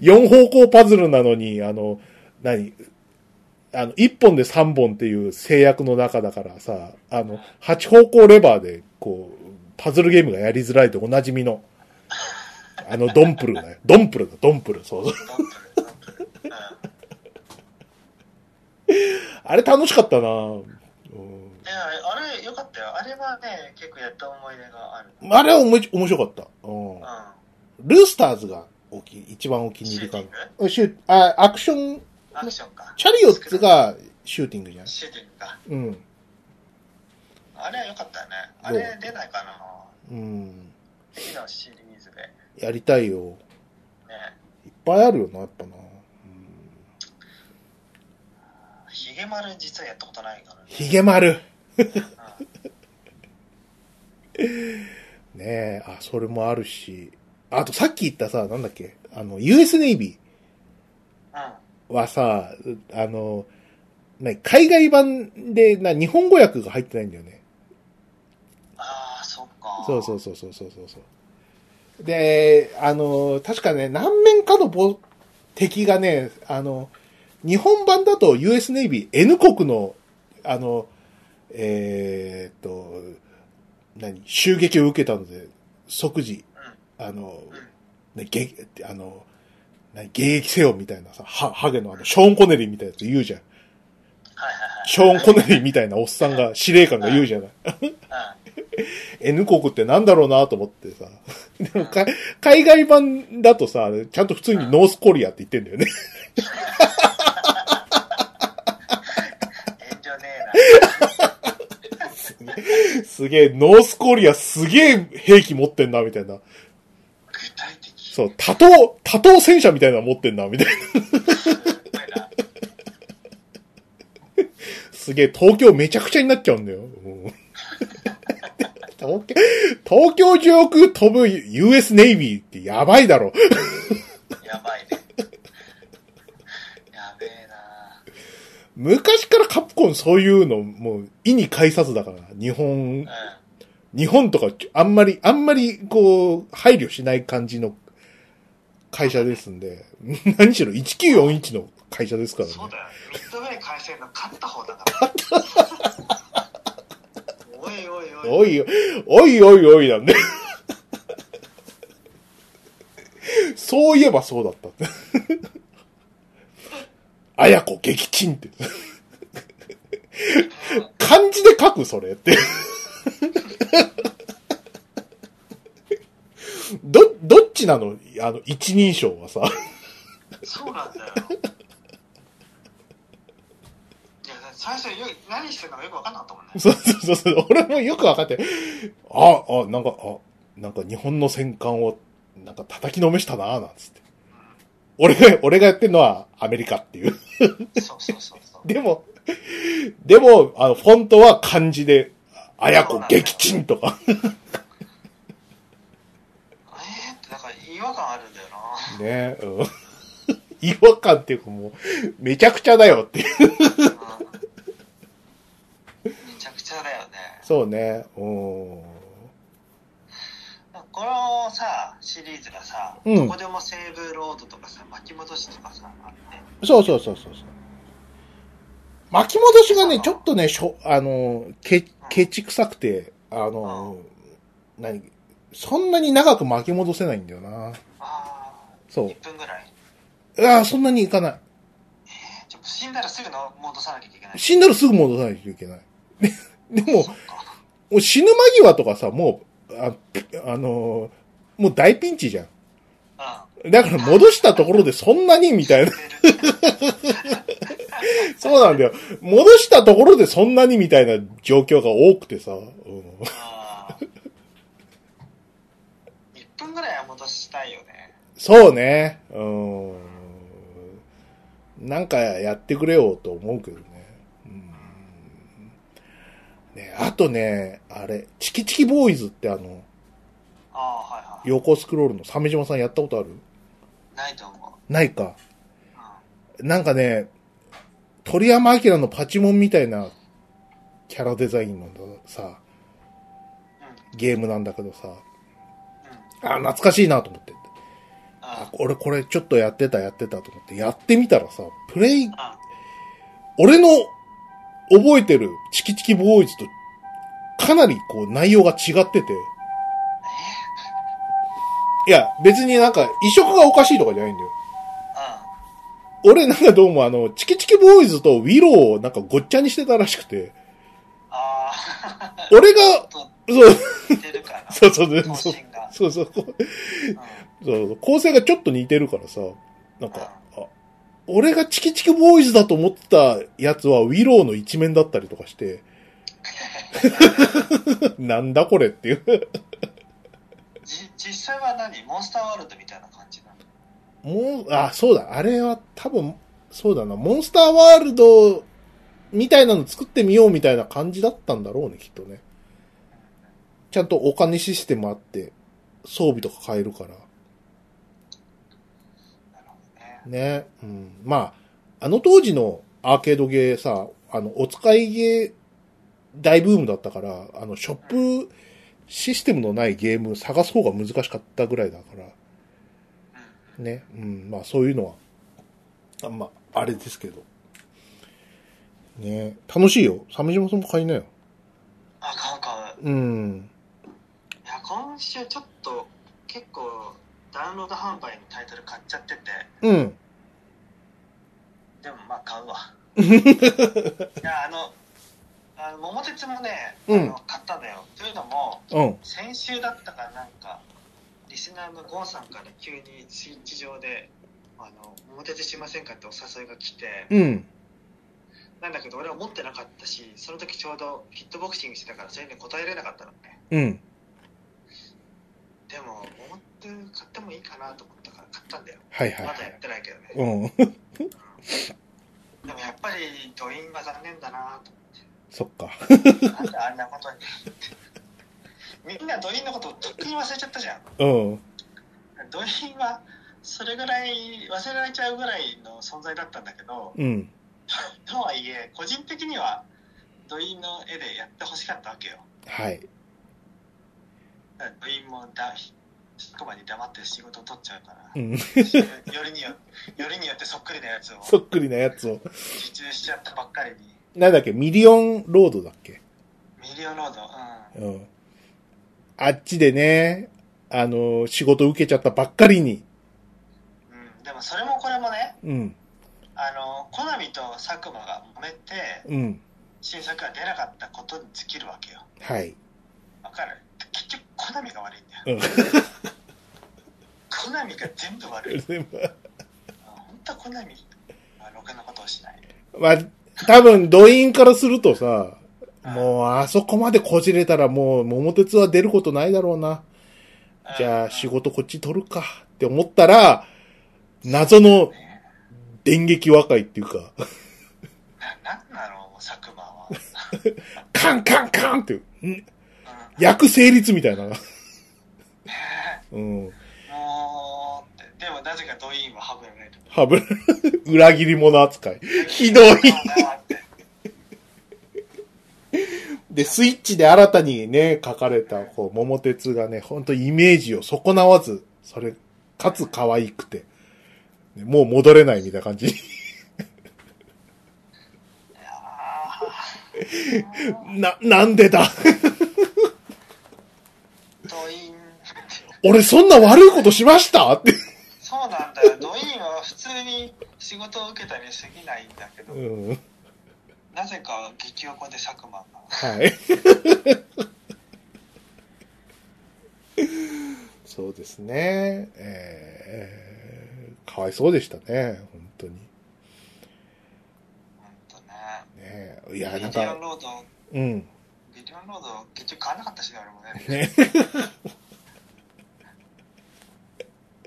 Speaker 2: 4 方向パズルなのに、あの、何？あの、1本で3本っていう制約の中だからさ、あの、8方向レバーで、こう、パズルゲームがやりづらいとおなじみの、あの、ドンプルだよ。ドンプルだ、ドンプル。そうそう。あれ楽しかったなうん
Speaker 1: いや、あれ、よかったよ。あれはね、結構やった思い出がある。
Speaker 2: あれはおもし面白かった。うん
Speaker 1: う
Speaker 2: ルースターズがおき一番お気
Speaker 1: ん。
Speaker 2: に入りか
Speaker 1: シューティン
Speaker 2: な。シューあ、アクション、
Speaker 1: グアクションか。
Speaker 2: チャリオッツがシューティングじゃん。
Speaker 1: シューティングか。
Speaker 2: うん。
Speaker 1: あれはよかったよね。あれ出ないかな
Speaker 2: うん。
Speaker 1: 次のシリーズで。ね。
Speaker 2: やりたいよ。いっぱいあるよな、やっぱな。うん
Speaker 1: ヒゲ丸実はやったことないからね。
Speaker 2: ヒゲ丸。
Speaker 1: う ん
Speaker 2: ねえ、あ、それもあるし。あとさっき言ったさ、なんだっけ、あの、US ネイビ
Speaker 1: うん。
Speaker 2: ーはさ、あの、な海外版でな日本語訳が入ってないんだよね。
Speaker 1: ああ、そっか。
Speaker 2: そうそうそうそうそうそうそう。で、あの、確かね、何面かのぼ敵がね、あの、日本版だと US ネイビー N 国の、あの、えーっと、何、襲撃を受けたので、即時、あの、ね、げ、あの、何、迎撃せよみたいなさ、は、ハゲのあの、ショーン・コネリーみたいなやつ言うじゃん。
Speaker 1: はいはいはい。
Speaker 2: ショーン・コネリーみたいなおっさんが、司令官が言うじゃない。
Speaker 1: うん。
Speaker 2: N 国ってなんだろうなと思ってさ。でもか海外版だとさ、ちゃんと普通にノースコリアって言ってんだよね。
Speaker 1: 遠慮ねえな。
Speaker 2: すげえ、ノースコリアすげえ兵器持ってんな、みたいな。
Speaker 1: 具体的。
Speaker 2: そう、多頭、多頭戦車みたいなの持ってんな、みたいな。
Speaker 1: す
Speaker 2: げえ、東京めちゃくちゃになっちゃうんだよ。うん 東京、東京上空飛ぶ US ネイビーってやばいだろ。
Speaker 1: やばいね。
Speaker 2: 昔からカプコンそういうのもう意に介さずだから、日本
Speaker 1: うん。
Speaker 2: 日本とか、あんまり、あんまり、こう、配慮しない感じの会社ですんで、何しろ1941の会社ですからね。
Speaker 1: そうだよ。ミッドウェイ回線の勝った方だから。おいおい。おい
Speaker 2: おい、おいおいおいなんで。そういえばそうだった。あやこ撃沈って。漢字で書くそれって。ど、どっちなの？あの、一人称はさ。
Speaker 1: そうなんだよ。いや、最初よ何してるのかよく分かんなかったもんね。
Speaker 2: そうそうそうそう、俺もよくわかって、あ、あ、なんか、あ、なんか日本の戦艦を、なんか叩きのめしたななんつって。俺が、俺がやってるのはアメリカっていう。
Speaker 1: そうそうそうそう。
Speaker 2: でも、でも、あの、フォントは漢字で、あやこ撃沈とか。
Speaker 1: えーって、なんか違和感あるんだよな。
Speaker 2: ねうん。違和感っていうかもう、めちゃくちゃだよっていう。
Speaker 1: うんめちゃくちゃだよね。
Speaker 2: そうね。うん。
Speaker 1: さ、シリーズがさ、
Speaker 2: うん
Speaker 1: どこでもセーブロードとかさ、巻き戻しとかさ、あって。
Speaker 2: そうそうそうそうそう。巻き戻しがね、ちょっとね、しょ、あの、け、ケチ臭くて、あの、何、そんなに長く巻き戻せないんだよな。
Speaker 1: ああ、
Speaker 2: そう
Speaker 1: 1分ぐらい。
Speaker 2: ああ、そんなにいかない。
Speaker 1: えー、ちょ死んだらすぐの戻さなきゃいけない。
Speaker 2: 死んだらすぐ戻さないといけない。で でも死ぬ間際とかさ、もう、あ、あの、もう大ピンチじゃん。
Speaker 1: うん。
Speaker 2: だから戻したところでそんなにみたいな。そうなんだよ。戻したところでそんなにみたいな状況が多くてさ。うん、
Speaker 1: あー1分ぐらいは戻したいよね。
Speaker 2: そうね。うん。なんかやってくれよと思うけどね。うん、ねあとね、あれ、チキチキボーイズってあの、
Speaker 1: はいはい。
Speaker 2: 横スクロールの鮫島さんやったことある？
Speaker 1: ないと思う。
Speaker 2: ないか。
Speaker 1: うん
Speaker 2: なんかね、鳥山明のパチモンみたいなキャラデザインのさ、ゲームなんだけどさ。あ、懐かしいなと思って。あ
Speaker 1: あ、
Speaker 2: 俺これちょっとやってたやってたと思って、やってみたらさ、プレイ、
Speaker 1: あ、
Speaker 2: 俺の覚えてるチキチキボーイズとかなりこう内容が違ってて、いや、別になんか移植がおかしいとかじゃないんだよ。
Speaker 1: うん。
Speaker 2: 俺なんかどうもあの、チキチキボーイズとウィローをなんかごっちゃにしてたらしくて、
Speaker 1: ああ、
Speaker 2: 俺が、そう。そう そうそう、
Speaker 1: 頭
Speaker 2: そう。そう。そう構成がちょっと似てるからさ、なんか、あ俺がチキチキボーイズだと思ってたやつはウィローの一面だったりとかして、なんだこれっていう。
Speaker 1: じ実際は何？モンスターワールドみたいな感じなの？
Speaker 2: もう、あ、そうだ、あれは多分、そうだな、モンスターワールドみたいなの作ってみようみたいな感じだったんだろうね、きっとね。ちゃんとお金システムあって、装備とか買えるから。
Speaker 1: ね。
Speaker 2: ね。うん。まあ、あの当時のアーケードゲーさ、あの、お使いゲー大ブームだったから、あの、ショップシステムのないゲーム探す方が難しかったぐらいだから、
Speaker 1: うん。
Speaker 2: ね。うん。まあ、そういうのは、あまあ、あれですけど。ね楽しいよ。鮫島さんも買いなよ。
Speaker 1: あ、買う買う。
Speaker 2: うん。
Speaker 1: いや、今週ちょっと結構ダウンロード販売のタイトル買っちゃってて、
Speaker 2: うん。
Speaker 1: でもまあ買うわ。いや、あの、あの桃鉄もね、あ
Speaker 2: うん
Speaker 1: の買ったんだよ。というのも、
Speaker 2: うん。
Speaker 1: 先週だったかなんか、リスナーのゴンさんから急にスイッチ上で、あの、桃鉄しませんかってお誘いが来て、
Speaker 2: うん。
Speaker 1: なんだけど俺は持ってなかったし、その時ちょうどヒットボクシングしてたから、それに答えられなかったのね。
Speaker 2: うん。
Speaker 1: でも、桃鉄買ってもいいかなと思ったから買ったんだよ。
Speaker 2: はいはいは
Speaker 1: まだやってないけどね。
Speaker 2: い。うん。
Speaker 1: でもやっぱりドインは残念だなと
Speaker 2: そっか。
Speaker 1: なんであんなことにみんなドインのこととっくに忘れちゃったじゃん
Speaker 2: うん。
Speaker 1: ドインはそれぐらい忘れられちゃうぐらいの存在だったんだけど
Speaker 2: うん。
Speaker 1: とはいえ個人的にはドインの絵でやってほしかったわけよ
Speaker 2: はい。
Speaker 1: ドインもだそこまで黙って仕事を取っちゃうから
Speaker 2: うん。
Speaker 1: よりによよりによってそっくりなやつを
Speaker 2: そっくりなやつを。
Speaker 1: 受注しちゃったばっかりに
Speaker 2: なんだっけ？ミリオンロードだっけ？
Speaker 1: ミリオンロードうん
Speaker 2: うん。あっちでね、あの、仕事受けちゃったばっかりに。
Speaker 1: うん、でもそれもこれもね
Speaker 2: うん。
Speaker 1: あのコナミと佐久間が揉めて
Speaker 2: うん。
Speaker 1: 新作が出なかったことに尽きるわけよ
Speaker 2: はい。
Speaker 1: わかる？結局コナミが悪いんだよ
Speaker 2: うん。
Speaker 1: コナミが全部悪い本当はコナミはろくなことをしない
Speaker 2: まあ、多分、ドインからするとさ、もう、あそこまでこじれたらもう、桃鉄は出ることないだろうな。じゃあ、仕
Speaker 1: 事
Speaker 2: 事こっち取るか。って思ったら、謎の電撃和解っていうか、
Speaker 1: ななんなの佐久間は、
Speaker 2: カンカンカンって。ん
Speaker 1: うん。
Speaker 2: 役成立みたいな。
Speaker 1: ね
Speaker 2: うん。
Speaker 1: えもうでもなぜかドインはハブられる
Speaker 2: ハブ、裏切り者扱い。ひどい。で、スイッチで新たにね、書かれた、こう、桃鉄がね、ほんとイメージを損なわず、それ、かつ可愛くて、ねもう戻れないみたいな感じ。な、なんでだ？俺そんな悪いことしました？って。
Speaker 1: そうなんだよドインは普通に仕事を受けたに過ぎないんだけど、
Speaker 2: うん。
Speaker 1: なぜか激横で佐久間が
Speaker 2: はい。そうですね。えー、かわいそうでしたね、本当に。
Speaker 1: ほんとね。
Speaker 2: ねいや、なん
Speaker 1: ビリオン
Speaker 2: か、
Speaker 1: ロード、
Speaker 2: うん。
Speaker 1: ビリオンロード結局買わなかったしね、俺もね。
Speaker 2: ね。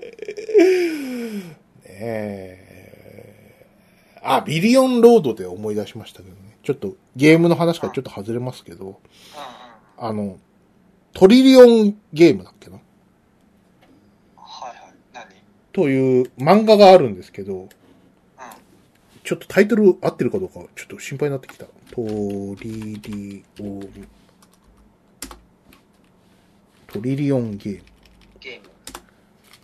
Speaker 2: ねえ。あ、ビリオンロードで思い出しましたけどね。ちょっとゲームの話からちょっと外れますけど。あの、トリリオンゲームだっけな？
Speaker 1: はいはい。何？
Speaker 2: という漫画があるんですけど、
Speaker 1: うん。
Speaker 2: ちょっとタイトル合ってるかどうかちょっと心配になってきた。トリリオン。トリリオンゲーム。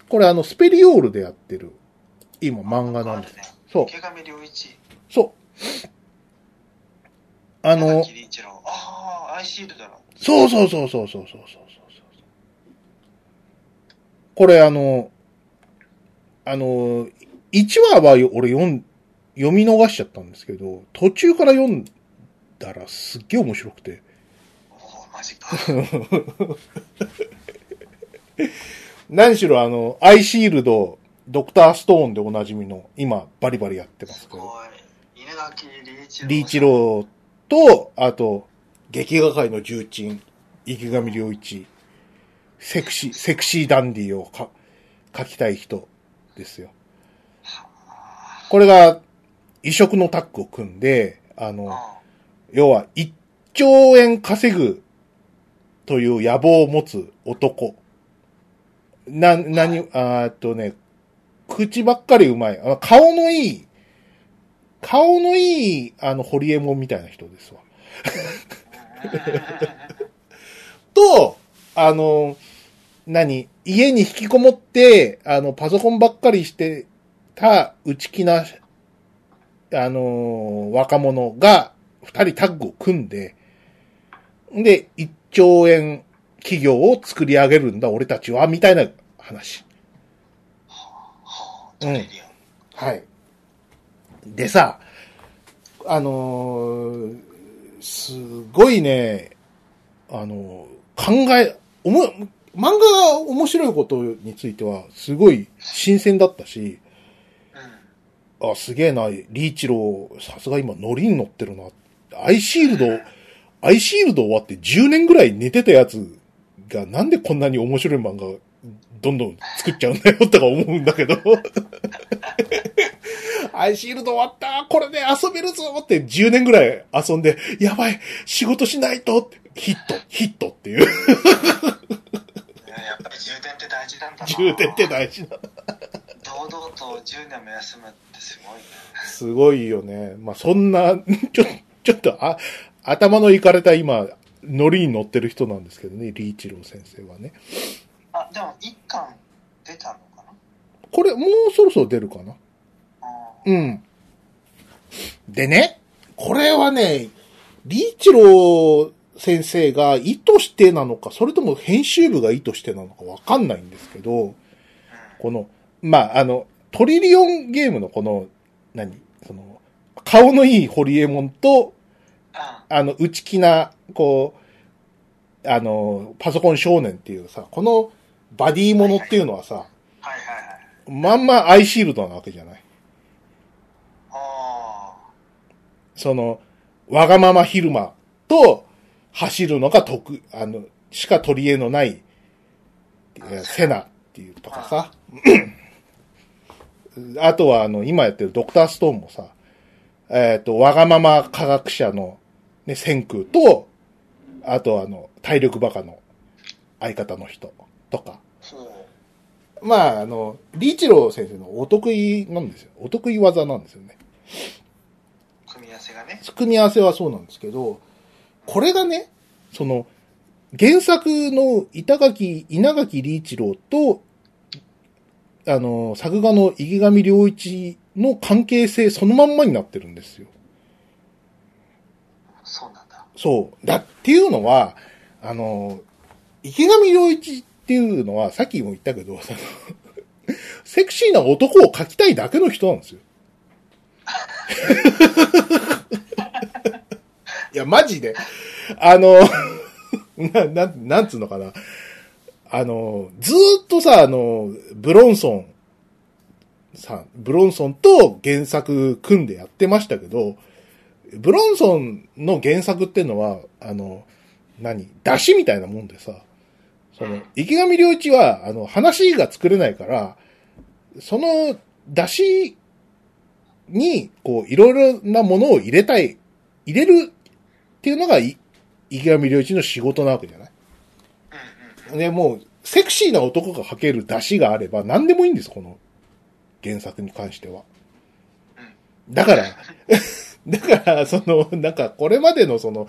Speaker 2: これあの、スペリオールでやってる、今漫画なんです。
Speaker 1: ね、
Speaker 2: そう。
Speaker 1: 池上良一。
Speaker 2: そう。あの、
Speaker 1: ああ、アイシールドの。
Speaker 2: そうそうそうそうそうそうそう。これあの、あの、1話は俺読ん、読み逃しちゃったんですけど、途中から読んだらすっげえ面白くて。
Speaker 1: おお、マジか。
Speaker 2: 何しろあの、アイシールド、ドクターストーンでおなじみの、今バリバリやってます
Speaker 1: す
Speaker 2: けど。
Speaker 1: ごい。稲垣理一郎。
Speaker 2: リーチローと、あと、劇画界の重鎮、池上良一、セクシー、セクシーダンディをか書きたい人ですよ。これが、異色のタッグを組んで、あの、
Speaker 1: あ
Speaker 2: 要は、1兆円稼ぐという野望を持つ男。な、なに、あーっとね、口ばっかりうまい。あ顔のいい、顔のいい、あの、ホリエモンみたいな人ですわ。と、あの、何家に引きこもって、あの、パソコンばっかりしてた内気な、あの、若者が二人タッグを組んで、で、一兆円企業を作り上げるんだ、俺たちは、みたいな話。
Speaker 1: はあ、トレリアン。
Speaker 2: はい。でさ、あのーすごいね、あのー考え、おも、漫画が面白いことについては、すごい新鮮だったし、
Speaker 1: うん。
Speaker 2: あ、すげえな、リーチロー、さすが今ノリに乗ってるな。アイシールド、アイシールド終わって10年ぐらい寝てたやつがなんでこんなに面白い漫画どんどん作っちゃうんだよとか思うんだけど。アイシールド終わったこれで遊べるぞって10年ぐらい遊んで、やばい仕事しないとヒット、ヒットっていう。
Speaker 1: いややっぱり充電って大事なんだな。
Speaker 2: 充電って大事な。
Speaker 1: 堂々と10年も休むってすごいね。
Speaker 2: すごいよね。まあ、そんな、ちょ、ちょっと、あ、頭のいかれた今、ノリに乗ってる人なんですけどね、リーチロー先生はね。
Speaker 1: あ、でも一巻出たのかな？
Speaker 2: これ、もうそろそろ出るかな？
Speaker 1: あ
Speaker 2: うん。でね、これはね、リーチロー先生が意図してなのか、それとも編集部が意図してなのかわかんないんですけど、この、まあ、あの、トリリオンゲームのこの、何？その、顔のいいホリエモンと、
Speaker 1: あ
Speaker 2: あの、内気な、こう、あの、パソコン少年っていうさ、このバディものっていうのはさ。まんまアイシールドなわけじゃない？
Speaker 1: あ
Speaker 2: その、わがまま昼間と走るのが得、あの、しか取り柄のない、えーセナっていうとかさ。あとは、あの、今やってるドクターストーンもさ、えっ、と、わがまま科学者の、ね、千空と、あとあの、体力バカの相方の人とか。
Speaker 1: あ、ほ
Speaker 2: まあ、あの、リーチロー先生のお得意なんですよ。お得意技なんですよね。
Speaker 1: う。組み合わせがね。
Speaker 2: 組み合わせはそうなんですけど、これがね、その、原作の板垣、稲垣理一郎と、あの、作画の池上良一の関係性そのまんまになってるんですよ。
Speaker 1: そうだ。
Speaker 2: っていうのは、あの、池上良一っていうのは、さっきも言ったけど、そ のセクシーな男を描きたいだけの人なんですよ。いや、マジで。あの、な、な、なんつうのかな。あの、ずーっとさ、あの、ブロンソンさん、ブロンソンと原作組んでやってましたけど、ブロンソンの原作っていうのは、あの、何？出汁みたいなもんでさ、その、池上良一は、あの、話が作れないから、その出汁に、こう、いろいろなものを入れたい、入れるっていうのが、い池上良一の仕事なわけじゃない？ね、もう、セクシーな男が吐ける出汁があれば何でもいいんです、この原作に関しては。だから、だから、その、なんか、これまでのその、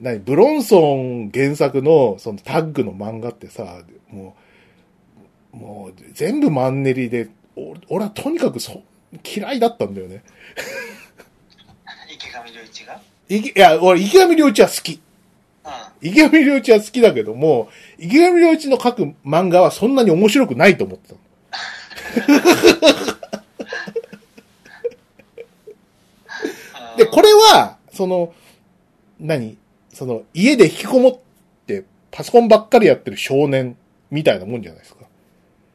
Speaker 2: 何、ブロンソン原作のそのタッグの漫画ってさ、もう、もう、全部マンネリで、お俺はとにかくそ、嫌いだったんだよね。
Speaker 1: 池上良一が？
Speaker 2: いや、俺、池上良一は好き。
Speaker 1: うん。
Speaker 2: 池上良一は好きだけども、池上良一の書く漫画はそんなに面白くないと思ってたの。で、これは、その、何？その、家で引きこもって、パソコンばっかりやってる少年みたいなもんじゃないですか。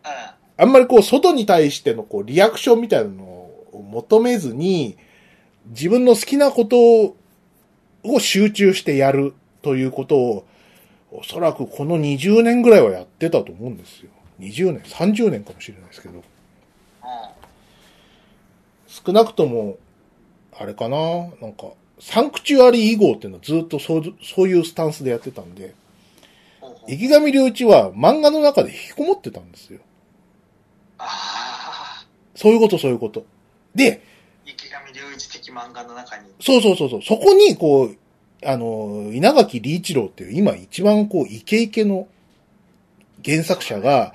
Speaker 1: うん。
Speaker 2: あんまりこう、外に対してのこう、リアクションみたいなのを求めずに、自分の好きなことを集中してやるということを、おそらくこの20年ぐらいはやってたと思うんですよ。20年、30年かもしれないですけど。
Speaker 1: うん。
Speaker 2: 少なくとも、あれかな？なんか、サンクチュアリー以号っていうのはずっとそうそういうスタンスでやってたんで、池上良一は漫画の中で引きこもってたんですよ。
Speaker 1: ああ、
Speaker 2: そういうこと、そういうこと。で、
Speaker 1: 池上良一的漫画の中に。
Speaker 2: そうそうそうそう、そこにこう、あの、稲垣理一郎っていう今一番こう、イケイケの原作者が、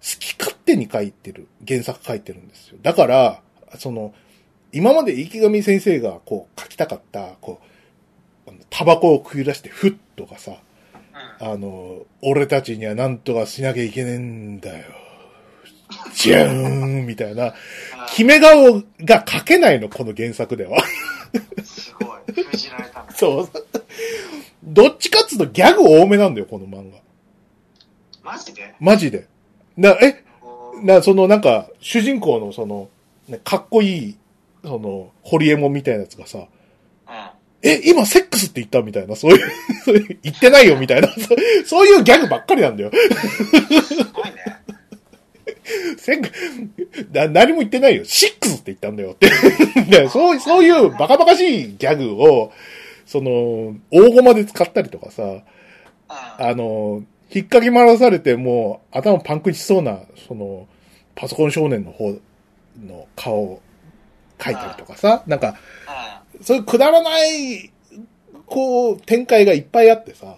Speaker 2: 好き勝手に書いてる、原作書いてるんですよ。だから、その、今まで池上先生がこう書きたかった、こう、あのタバコを食い出してフッとかさ、
Speaker 1: うん。
Speaker 2: あの、俺たちにはなんとかしなきゃいけねえんだよ。じゃーんみたいな、決め顔が書けないの、この原作では。
Speaker 1: すごい。封じられた。
Speaker 2: そう。どっちかっつうとギャグ多めなんだよ、この漫画。
Speaker 1: マジで？
Speaker 2: マジで。な、え、な、そのなんか、主人公のその、ね、かっこいい、その、ホリエモンみたいなやつがさ、
Speaker 1: うん。
Speaker 2: え、今セックスって言ったみたいな、そういう、そういう言ってないよみたいな、そういうギャグばっかりなんだよ。
Speaker 1: すごいね。
Speaker 2: セック、な、何も言ってないよ。シックスって言ったんだよって。で そう、そういうバカバカしいギャグを、その、大駒で使ったりとかさ、
Speaker 1: うん。
Speaker 2: あの、引っかき回らされてもう頭パンクしそうな、その、パソコン少年の方の顔を描いたりとかさ、なんか、
Speaker 1: う
Speaker 2: そういうくだらない、こう、展開がいっぱいあってさ。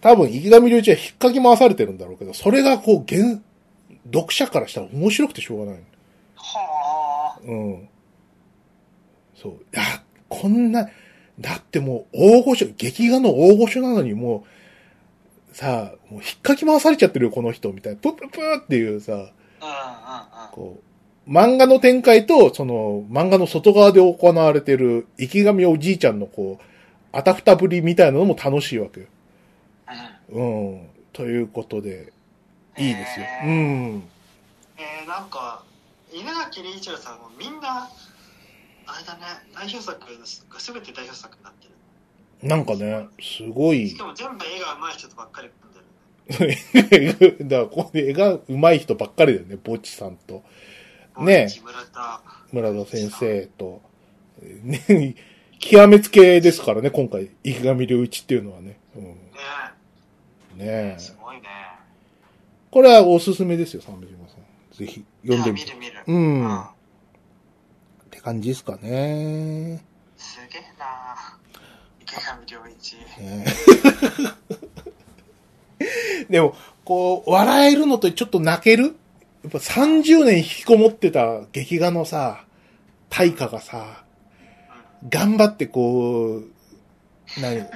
Speaker 2: 多分、池上良一は引っかき回されてるんだろうけど、それがこう、原、読者からしたら面白くてしょうがない。
Speaker 1: はあ。
Speaker 2: うん。そう。いや、こんな、だってもう大御所、劇画の大御所なのにもう、さあ、もう引っかき回されちゃってるよ、この人、みたいな。プップップーっていうさ。こう、漫画の展開と、その、漫画の外側で行われてる、池上おじいちゃんのこう、あたふたぶりみたいなのも楽しいわけよ。
Speaker 1: うん。
Speaker 2: うん。ということで、いいですよ。
Speaker 1: へー
Speaker 2: うん。
Speaker 1: えー、なんか、稲垣理一郎さんもみんな、あれだね、代表作が全て代表作になってる。
Speaker 2: なんかね、すごい
Speaker 1: しか。も全部絵が上手い人とばっかり組んでるね。
Speaker 2: だから、この絵が上手い人ばっかりだよね、ぼっちさんと。ね
Speaker 1: 木村田。
Speaker 2: 先生と。ね、極めつけですからね、今回、池上良一っていうのはね。うん、
Speaker 1: ね
Speaker 2: ねえ
Speaker 1: すごいね。
Speaker 2: これはおすすめですよ、鮫島さん。ぜひ、読んでみて。
Speaker 1: 見る見る。
Speaker 2: うんって感じですかね。
Speaker 1: すげえな池上良一。
Speaker 2: ね でも、こう、笑えるのとちょっと泣けるやっぱ30年引きこもってた劇画のさ、大化がさ、頑張ってこう、何、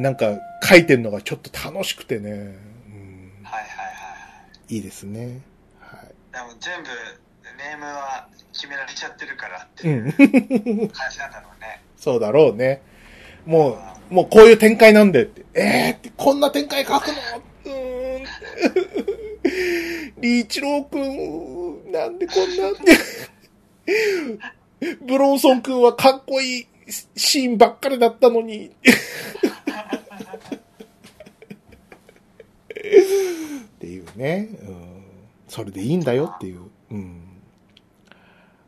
Speaker 2: なんか書いてんのがちょっと楽しくてね、うん、
Speaker 1: はいはいはい。
Speaker 2: いいですね。はい。
Speaker 1: でも全部、ネームは決められちゃってるからって
Speaker 2: う
Speaker 1: いうん感じなんだろうね。
Speaker 2: そうだろうね。もう、もうこういう展開なんでって。えーって、こんな展開書くの。リーチロー君、なんでこんな。ブロンソン君はかっこいいシーンばっかりだったのに。っていうね、うん。それでいいんだよっていう。うん。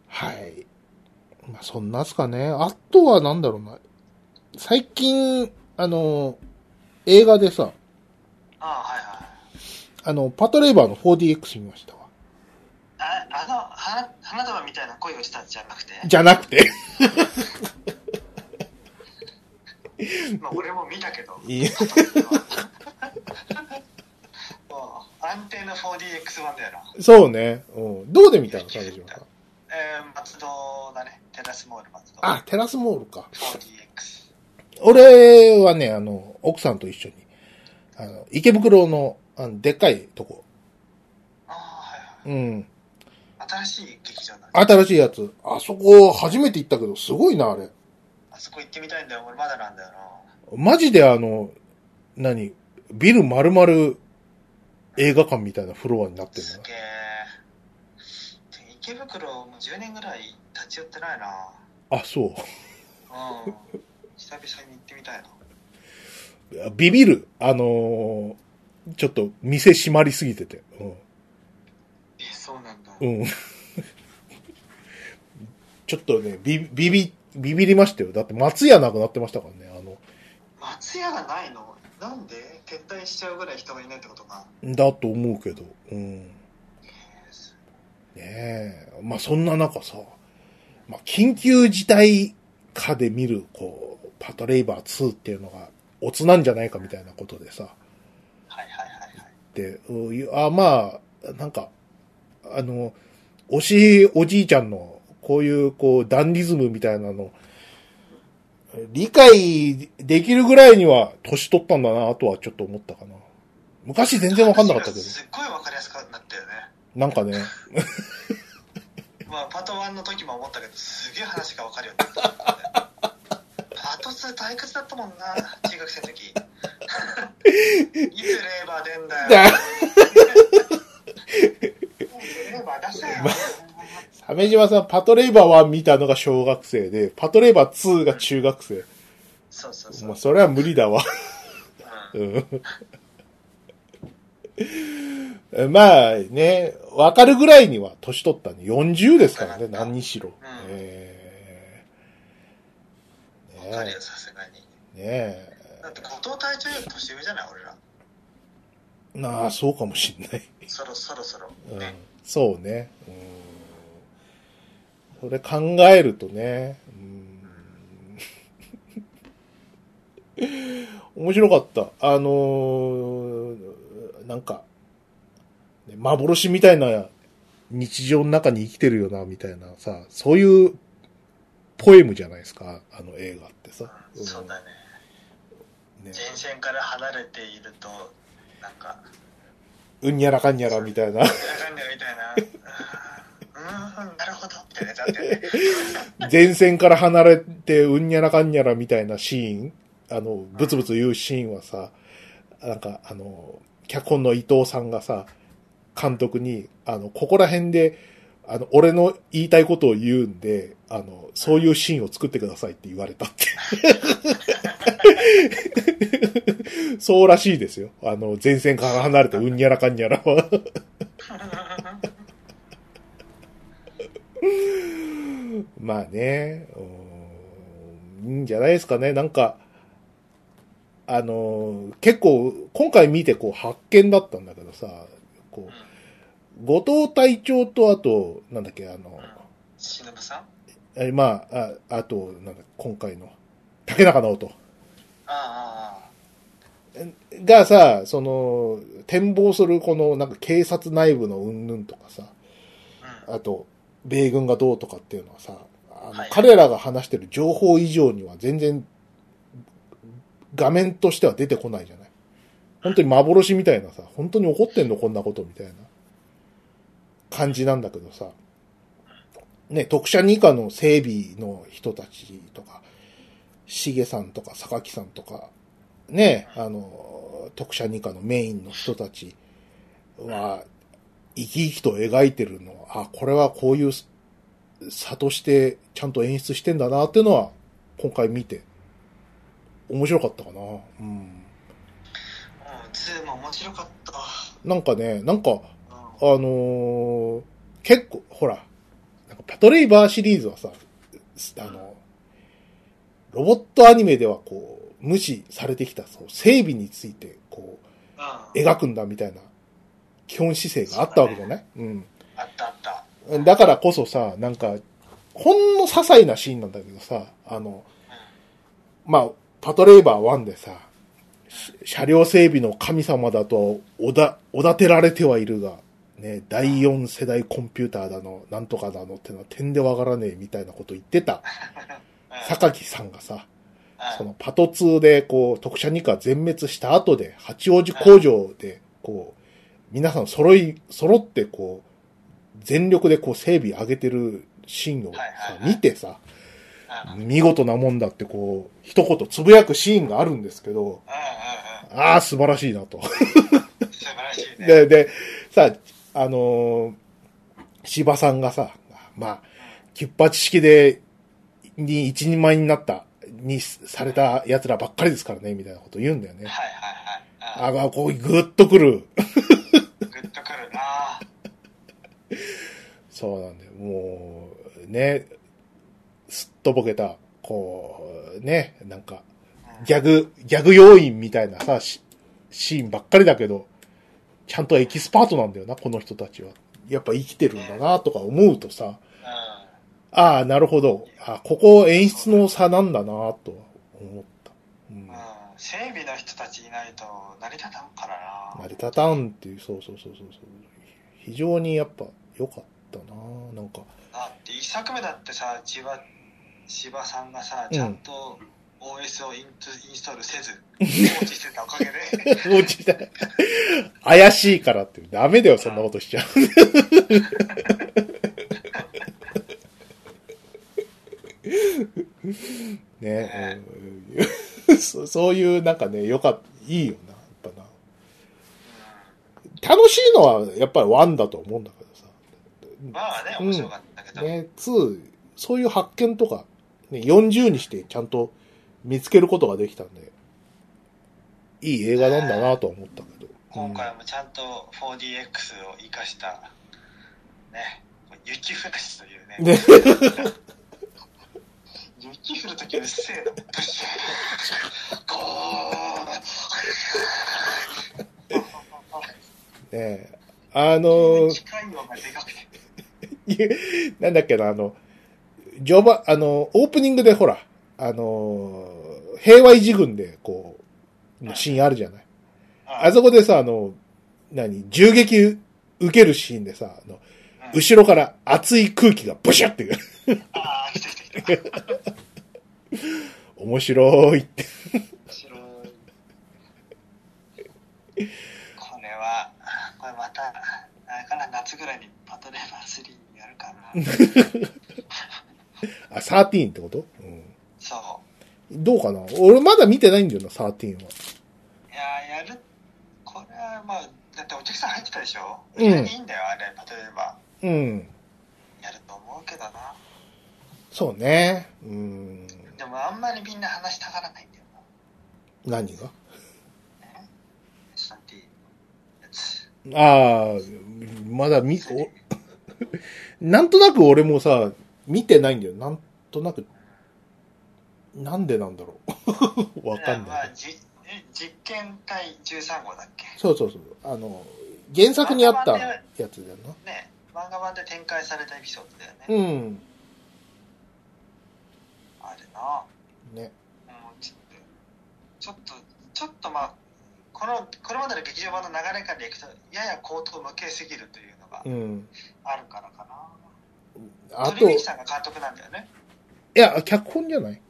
Speaker 2: はい。まあ、そんなっすかね。あとはなんだろうな。最近、あの、映画でさ、
Speaker 1: ああ、はいはい。
Speaker 2: あの、パトレーバーの 4DX 見ましたわ。
Speaker 1: ああの花花束みたいな恋をしたんじゃなくて、
Speaker 2: じゃなくて。
Speaker 1: まあ、俺も見たけど、
Speaker 2: いい
Speaker 1: もう安定の 4DX 版だよな。
Speaker 2: そうね。うん。どうで見たの？彼女は。
Speaker 1: えー、松戸だね。テラスモール松戸。
Speaker 2: あ、テラスモールか。
Speaker 1: 4DX。
Speaker 2: 俺はね、あの、奥さんと一緒に、あの、池袋の、あの、でっかいとこ。
Speaker 1: ああ、はい
Speaker 2: うん。
Speaker 1: はい。新しい劇場なんで
Speaker 2: 新しいやつ。あそこ、初めて行ったけど、すごいな、あれ。
Speaker 1: あそこ行ってみたいんだよ。俺まだなんだよな。
Speaker 2: マジであの、何？ビル丸々映画館みたいなフロアになってる
Speaker 1: すげえ。で池袋もう10年ぐらい立ち寄ってないな。
Speaker 2: の。あ、そう。
Speaker 1: うん。久々に行ってみたいな。
Speaker 2: ビビる。あのーちょっと店閉まりすぎてて。
Speaker 1: え、そうなんだ。
Speaker 2: うん。うん。ちょっとね、ビビビ、ビビりましたよ。だって松屋なくなってましたからね。あの、
Speaker 1: 松屋がないの？なんで？撤退しちゃうぐらい人がいないってことか。
Speaker 2: だと思うけど。うん。ねえ。まあそんな中さ、まあ緊急事態下で見る、こう、パトレイバー2っていうのが、オツなんじゃないかみたいなことでさ。
Speaker 1: はいはいはいはい。
Speaker 2: で、うんあ、まあ、なんか、あの、推しおじいちゃんの、こういう、こう、ダンディズムみたいなの、理解できるぐらいには、年取ったんだな、とはちょっと思ったかな。昔全然わかんなかったけど、
Speaker 1: すっごいわかりやすくなったよね。
Speaker 2: なんかね、
Speaker 1: まあ、パト1の時も思ったけど、すげえ話がわかるようになった。パト2退屈だったもんな、中学生の時。いつレーバー出んだよ。
Speaker 2: だ
Speaker 1: レーバー出せよ。
Speaker 2: 鮫島さん、パトレイバー1見たのが小学生で、パトレイバー2が中学生。
Speaker 1: そうそうそう。
Speaker 2: まあ、それは無理だわ。
Speaker 1: うん
Speaker 2: うん。まあね、わかるぐらいには年取ったね。40ですからね、何にしろ。えー、ね
Speaker 1: わかるよ、さすがに。
Speaker 2: え。ね
Speaker 1: だって、後藤隊長より年上じゃない、俺ら。
Speaker 2: え。なあ、そうかもしんない。
Speaker 1: そろそろそろ。
Speaker 2: うん
Speaker 1: ね。、
Speaker 2: そうね。うん、それ考えるとね、うん、面白かった。あのーなんか、ね幻みたいな日常の中に生きてるよな、みたいなさ、そういうポエムじゃないですか、あの映画ってさ。
Speaker 1: うんそうだね。
Speaker 2: ね
Speaker 1: 前線から離れていると、なんか、
Speaker 2: うんにゃらかんにゃらみたいな。
Speaker 1: わかんないみたいな。うーん、なるほど。みたいなやつあったよね。
Speaker 2: 前線から離れて、うんにゃらかんにゃらみたいなシーン、あの、ブツブツ言うシーンはさ、なんか、あの、脚本の伊藤さんがさ、監督に、あの、ここら辺で、あの、俺の言いたいことを言うんで、あの、そういうシーンを作ってくださいって言われたって。そうらしいですよ。あの、前線から離れて、うんにゃらかんにゃらは。まあね、いいんじゃないですかね。なんか、あの、結構、今回見てこう発見だったんだけどさ、こう、後藤隊長とあと、なんだっけ、あの、
Speaker 1: しのぶさん？
Speaker 2: えまあ、ああと、なんだ、今回の、竹中直人
Speaker 1: ああ、
Speaker 2: がさ、その、展望するこの、なんか警察内部の云々とかさ、
Speaker 1: うん。
Speaker 2: あと、米軍がどうとかっていうのはさ、あの
Speaker 1: はい
Speaker 2: 彼らが話してる情報以上には全然画面としては出てこないじゃない。本当に幻みたいなさ、本当に怒ってんのこんなことみたいな感じなんだけどさ、ね、特殊二課の整備の人たちとか、しげさんとか榊さんとか、ね、あの、特殊二課のメインの人たちは、生き生きと描いてるのは、あ、これはこういう差としてちゃんと演出してんだなっていうのは、今回見て、面白かったかな。うん。
Speaker 1: うん、ズーム面白かった。
Speaker 2: なんかね、なんか、
Speaker 1: うん。
Speaker 2: あのー結構、ほら、パトレイバーシリーズはさ、あの、ロボットアニメではこう、無視されてきた、そう、整備について、こう、
Speaker 1: うん。
Speaker 2: 描くんだみたいな、基本姿勢があったわけじゃない？うん。
Speaker 1: あったあった。
Speaker 2: だからこそさ、なんか、ほんの些細なシーンなんだけどさ、あの、まあ、パトレイバー1でさ、し車両整備の神様だと、おだ、おだてられてはいるが、ね、第4世代コンピューターだの、なんとかだのってのは点でわからねえみたいなこと言ってた、
Speaker 1: うん。
Speaker 2: 榊さんがさ、
Speaker 1: うん
Speaker 2: そのパト2でこう、特殊二課全滅した後で、八王子工場で、こう、皆さん揃い、揃ってこう、全力でこう整備上げてるシーンをさ見てさ、
Speaker 1: うん。
Speaker 2: 見事なもんだってこう、一言つぶやくシーンがあるんですけど。ああ、素晴らしいなと。
Speaker 1: 素晴らしいね。
Speaker 2: で、で、さ、あのー芝さんがさ、まあ、キュッパチ式で、に一人前になった、にされた奴らばっかりですからね、みたいなこと言うんだよね。
Speaker 1: はいはいはい。うん
Speaker 2: あが、こう、ぐっとくる。
Speaker 1: グッとくるな
Speaker 2: そうなんだよ。もう、ね、すっとぼけた、こう、ね、なんか、ギャグ、ギャグ要員みたいなさ、シシーンばっかりだけど、ちゃんとエキスパートなんだよな、この人たちは。やっぱ生きてるんだな、とか思うとさ、
Speaker 1: うん。
Speaker 2: ああ、なるほど。あここ演出の差なんだな、とは思った。うん
Speaker 1: うん。整備の人たちいないと成り立たんからな
Speaker 2: 成り立たんっていう、そうそうそうそうそう。非常にやっぱ良かったな、なんか。
Speaker 1: だって一作目だってさ千葉芝さんがさちゃんと OS をイントインストールせず 放置してたおかげで
Speaker 2: 落ちた。怪しいからって。ダメだよ、そんなことしちゃう。ね、うんそ そういう、なんかね、よかった、いいよな、やっぱな。楽しいのは、やっぱりワンだと思うんだけどさ。
Speaker 1: うんまあね面白かったけど、
Speaker 2: ね、2、そういう発見とか、ね、40にしてちゃんと見つけることができたんで、いい映画なんだなとは思ったけど。
Speaker 1: 今回もちゃんと 4DX を生かしたね雪降らしというね。
Speaker 2: ね。
Speaker 1: 雪降るときうっせえのブシュ。ーゴー。
Speaker 2: ねあの
Speaker 1: 近いようがでかくて。
Speaker 2: なんだっけな、あの、序盤、あの、オープニングでほら、あの、平和維持軍で、こう、のシーンあるじゃない。あそこでさ、あの、何、銃撃受けるシーンでさ、あの、
Speaker 1: うん
Speaker 2: 後ろから熱い空気がブシュってくる。
Speaker 1: ああ来た来た来た。
Speaker 2: 面白いって。
Speaker 1: 面白い。これはこれまたあれかな夏ぐらいにパトレーバー3やるかな。
Speaker 2: あ、13ってこと？どうかな？俺まだ見てないんだよな、13は。
Speaker 1: いやーやるこれはまあだってお客さん入ってたでしょ？
Speaker 2: うん
Speaker 1: いいんだよあれパトレーバ
Speaker 2: うん。
Speaker 1: ーやると思うけどな
Speaker 2: そうね。うん。
Speaker 1: でもあんまりみんな話したがらないんだよな
Speaker 2: 何が
Speaker 1: ？S3T やつ
Speaker 2: ああ、まだ見、お なんとなく俺もさ、見てないんだよ。なんとなく、なんでなんだろう？わかんない
Speaker 1: 実験体13号だっけ？
Speaker 2: そうそうそう。あの、原作にあったやつだよ
Speaker 1: ね漫画版で展開されたエピソードだよね、
Speaker 2: な。うん。
Speaker 1: あれな
Speaker 2: ね。
Speaker 1: うんちょっとちょっとまあこのこれまでの劇場版の流れからいくとやや口頭無形すぎるというのが
Speaker 2: うん。
Speaker 1: あるからかな、
Speaker 2: あと、い
Speaker 1: 鳥海さんが監督なんだよね
Speaker 2: や、脚本じゃない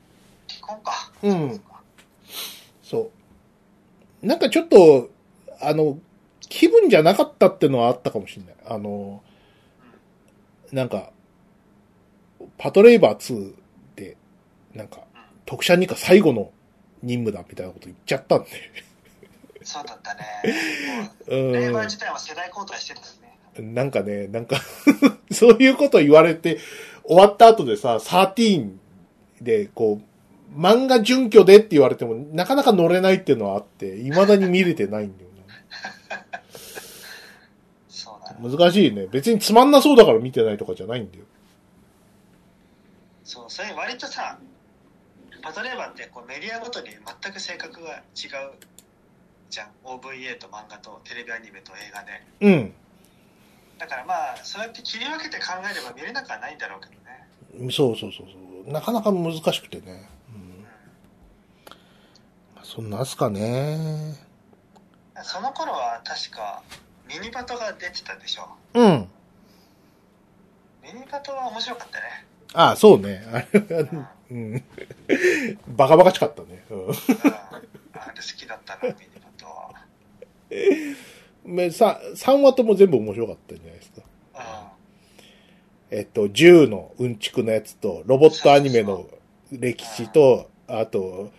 Speaker 1: か
Speaker 2: うん
Speaker 1: そう。
Speaker 2: なんかちょっと、あの、気分じゃなかったってのはあったかもしれない。あの、なんか、パトレイバー2で、なんか、特殊二課最後の任務だみたいなこと言っちゃったんで。
Speaker 1: そうだったね。
Speaker 2: う
Speaker 1: もう、レーバー
Speaker 2: ん
Speaker 1: 自。体は世代交代してたしね。
Speaker 2: なんかね、なんか そういうこと言われて、終わった後でさ、13で、こう、漫画準拠でって言われても、なかなか乗れないっていうのはあって、未だに見れてないんだよ
Speaker 1: そうだ。
Speaker 2: 難しいね。別につまんなそうだから見てないとかじゃないんだよ。
Speaker 1: そう、それ割とさ、パトレーバーってこうメディアごとに全く性格が違うじゃん。OVA と漫画とテレビアニメと映画で。
Speaker 2: うん。
Speaker 1: だからまあ、そうやって切り分けて考えれば見れなくはないんだろうけどね。
Speaker 2: そうそうそうそう。なかなか難しくてね。そんなんすかね。
Speaker 1: その頃は確かミニパトが出てたでしょ。
Speaker 2: うん。
Speaker 1: ミニパトは面白かったね。
Speaker 2: ああ、そうね。あれは、うん。バカバカしかったね。うん。
Speaker 1: うん、あれ好きだったな、ミニパトは。
Speaker 2: めさ3話とも全部面白かったんじゃないですか。
Speaker 1: うん。
Speaker 2: えっと、銃のうんちくのやつと、ロボットアニメの歴史と、あと、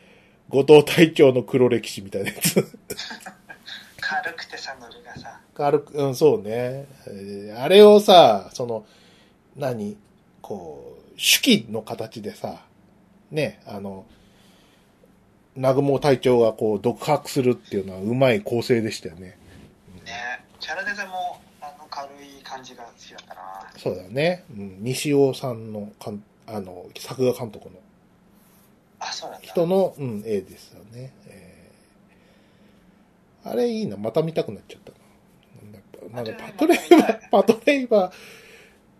Speaker 2: 後藤隊長の黒歴史みたいなやつ。
Speaker 1: 軽くてさ、ノリがさ。
Speaker 2: 軽く、うん、そうね。えーあれをさ、その、何？こう、手記の形でさ、ね、あの、南雲隊長がこう、独白するっていうのはうまい構成でしたよね。
Speaker 1: ねキャラデザもあの軽い感じが好きだったな。
Speaker 2: そうだね。うん、西尾さんのかん、あの、作画監督の。人の、うん、絵ですよね。えーあれいいな、また見たくなっちゃったな。なんだなんかパトレーバー、パトレーバー、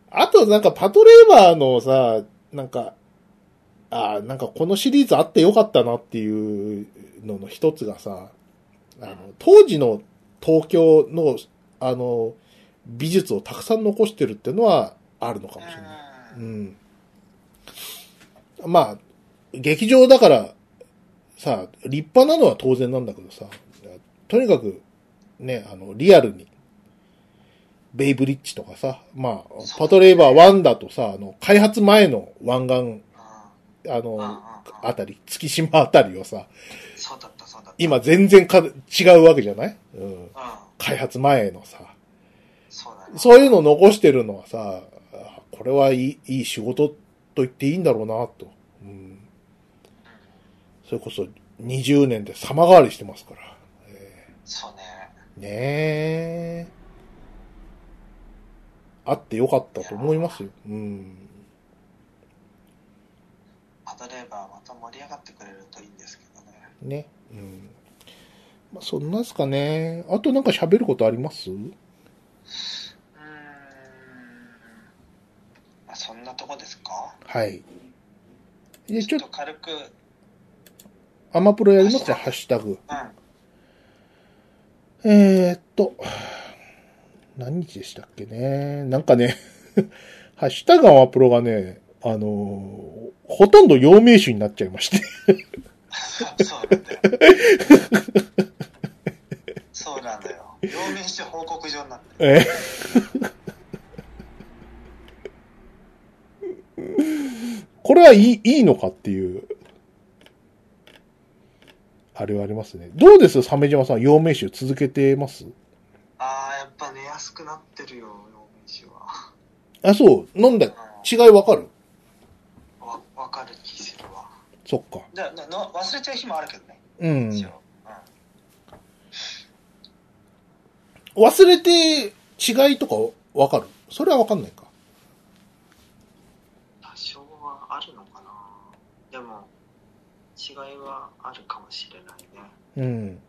Speaker 2: あとなんかパトレーバーのさ、なんか、あーなんかこのシリーズあってよかったなっていうのの一つがさ、あの、当時の東京の、あの、美術をたくさん残してるっていうのはあるのかもしれない。
Speaker 1: う。
Speaker 2: うんん。まあ、劇場だから、さ、立派なのは当然なんだけどさ、とにかく、ね、あの、リアルに、ベイブリッジとかさ、まあ、パトレーバー1だとさ、あの、開発前の湾岸、あの、あたり、月島あたりをさ。今全然か違うわけじゃない？うん。
Speaker 1: うん。
Speaker 2: 開発前のさ、
Speaker 1: そう
Speaker 2: いうのを残してるのはさ、あこれはいいいい仕事と言っていいんだろうな、と。うん。それこそ20年で様変わりしてますから。え
Speaker 1: そうね。
Speaker 2: ーねえ。あってよかったと思いますよ。うん。
Speaker 1: パトレーバーまた盛り上がってくれるといいんですけどね。
Speaker 2: ね。うん。まあ、そんなんすかね。あとなんか喋ることあります？
Speaker 1: うーん。まあ、そんなとこですか？
Speaker 2: はい。で、ちょっと
Speaker 1: 軽く、うん。
Speaker 2: アマプロやりますよ、ハッシュタグ。えーっと、何日でしたっけね。なんかね、ハッシュタグアマプロがね、あのーほとんど陽明酒になっちゃいまして。
Speaker 1: そうなんだよ。そうなんだよ。両面して報告状になって。
Speaker 2: え これはいい、いいのかっていう、あれはありますね。どうです？鮫島さん、陽明酒続けてます？
Speaker 1: ああ、やっぱ寝やすくなってるよ、両面酒は。
Speaker 2: あ、そう？飲んだ？
Speaker 1: う
Speaker 2: 違いわかる？
Speaker 1: んわ、わかる気するわ。
Speaker 2: そっか。
Speaker 1: だなの忘れちゃう日もあるけどね。
Speaker 2: うん。
Speaker 1: 一応。
Speaker 2: 忘れて違いとかわかる？それはわかんないか。
Speaker 1: 多少はあるのかな。でも、違いはあるかもしれないね。
Speaker 2: うん。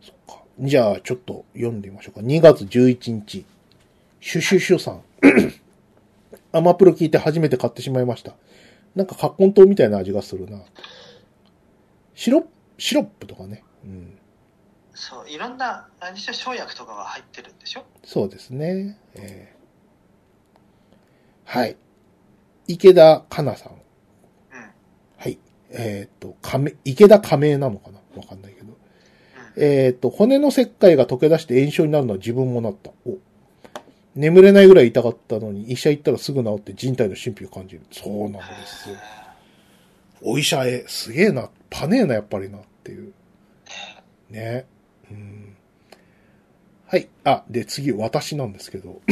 Speaker 2: そっか。じゃあ、ちょっと読んでみましょうか。2月11日。シュシュシュさん。アマプロ聞いて初めて買ってしまいました。なんか、カッコン糖みたいな味がするな。シロップ、シロップとかね。うん。
Speaker 1: そう、いろんな、何でしょ、生薬とかが入ってるんでしょ？
Speaker 2: そうですね。えーはい。池田かなさん。えっ、と、亀、池田亀井なのかな？わかんないけど。えっ、と、骨の石灰が溶け出して炎症になるのは自分もなった。お。眠れないぐらい痛かったのに、医者行ったらすぐ治って人体の神秘を感じる。そうなんですよ。お医者へ、すげえな、パネーな、やっぱりな、っていう。ね。うん。はい。あ、で、次、私なんですけど。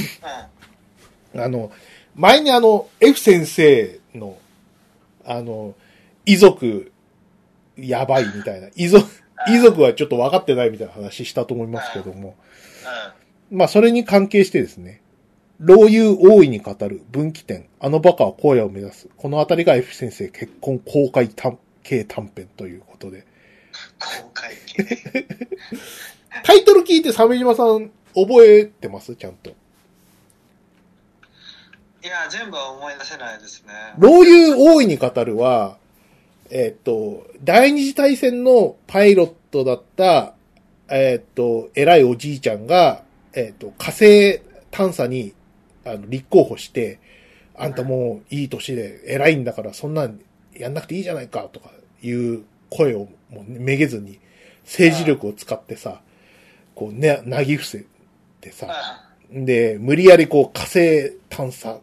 Speaker 1: うん。
Speaker 2: あの、前にあの、F 先生の、あの、遺族、やばいみたいな、遺族、遺族はちょっと分かってないみたいな話したと思いますけども、まあ、それに関係してですね、老友大いに語る分岐点、あのバカは荒野を目指す。このあたりが F 先生結婚公開短系短編ということで。
Speaker 1: 公開系。
Speaker 2: タイトル聞いて鮫島さん覚えてます？ちゃんと。
Speaker 1: いや、全部は思い出せないですね。
Speaker 2: 老友大いに語るは、えっ、と、第二次大戦のパイロットだった、えっ、と、偉いおじいちゃんが、えっ、と、火星探査に、あの、立候補して、あんたもういい年で偉いんだからそんなんやんなくていいじゃないかとかいう声をもうめげずに政治力を使ってさ、こうね、なぎ伏せてさ、で、無理やりこう火星探査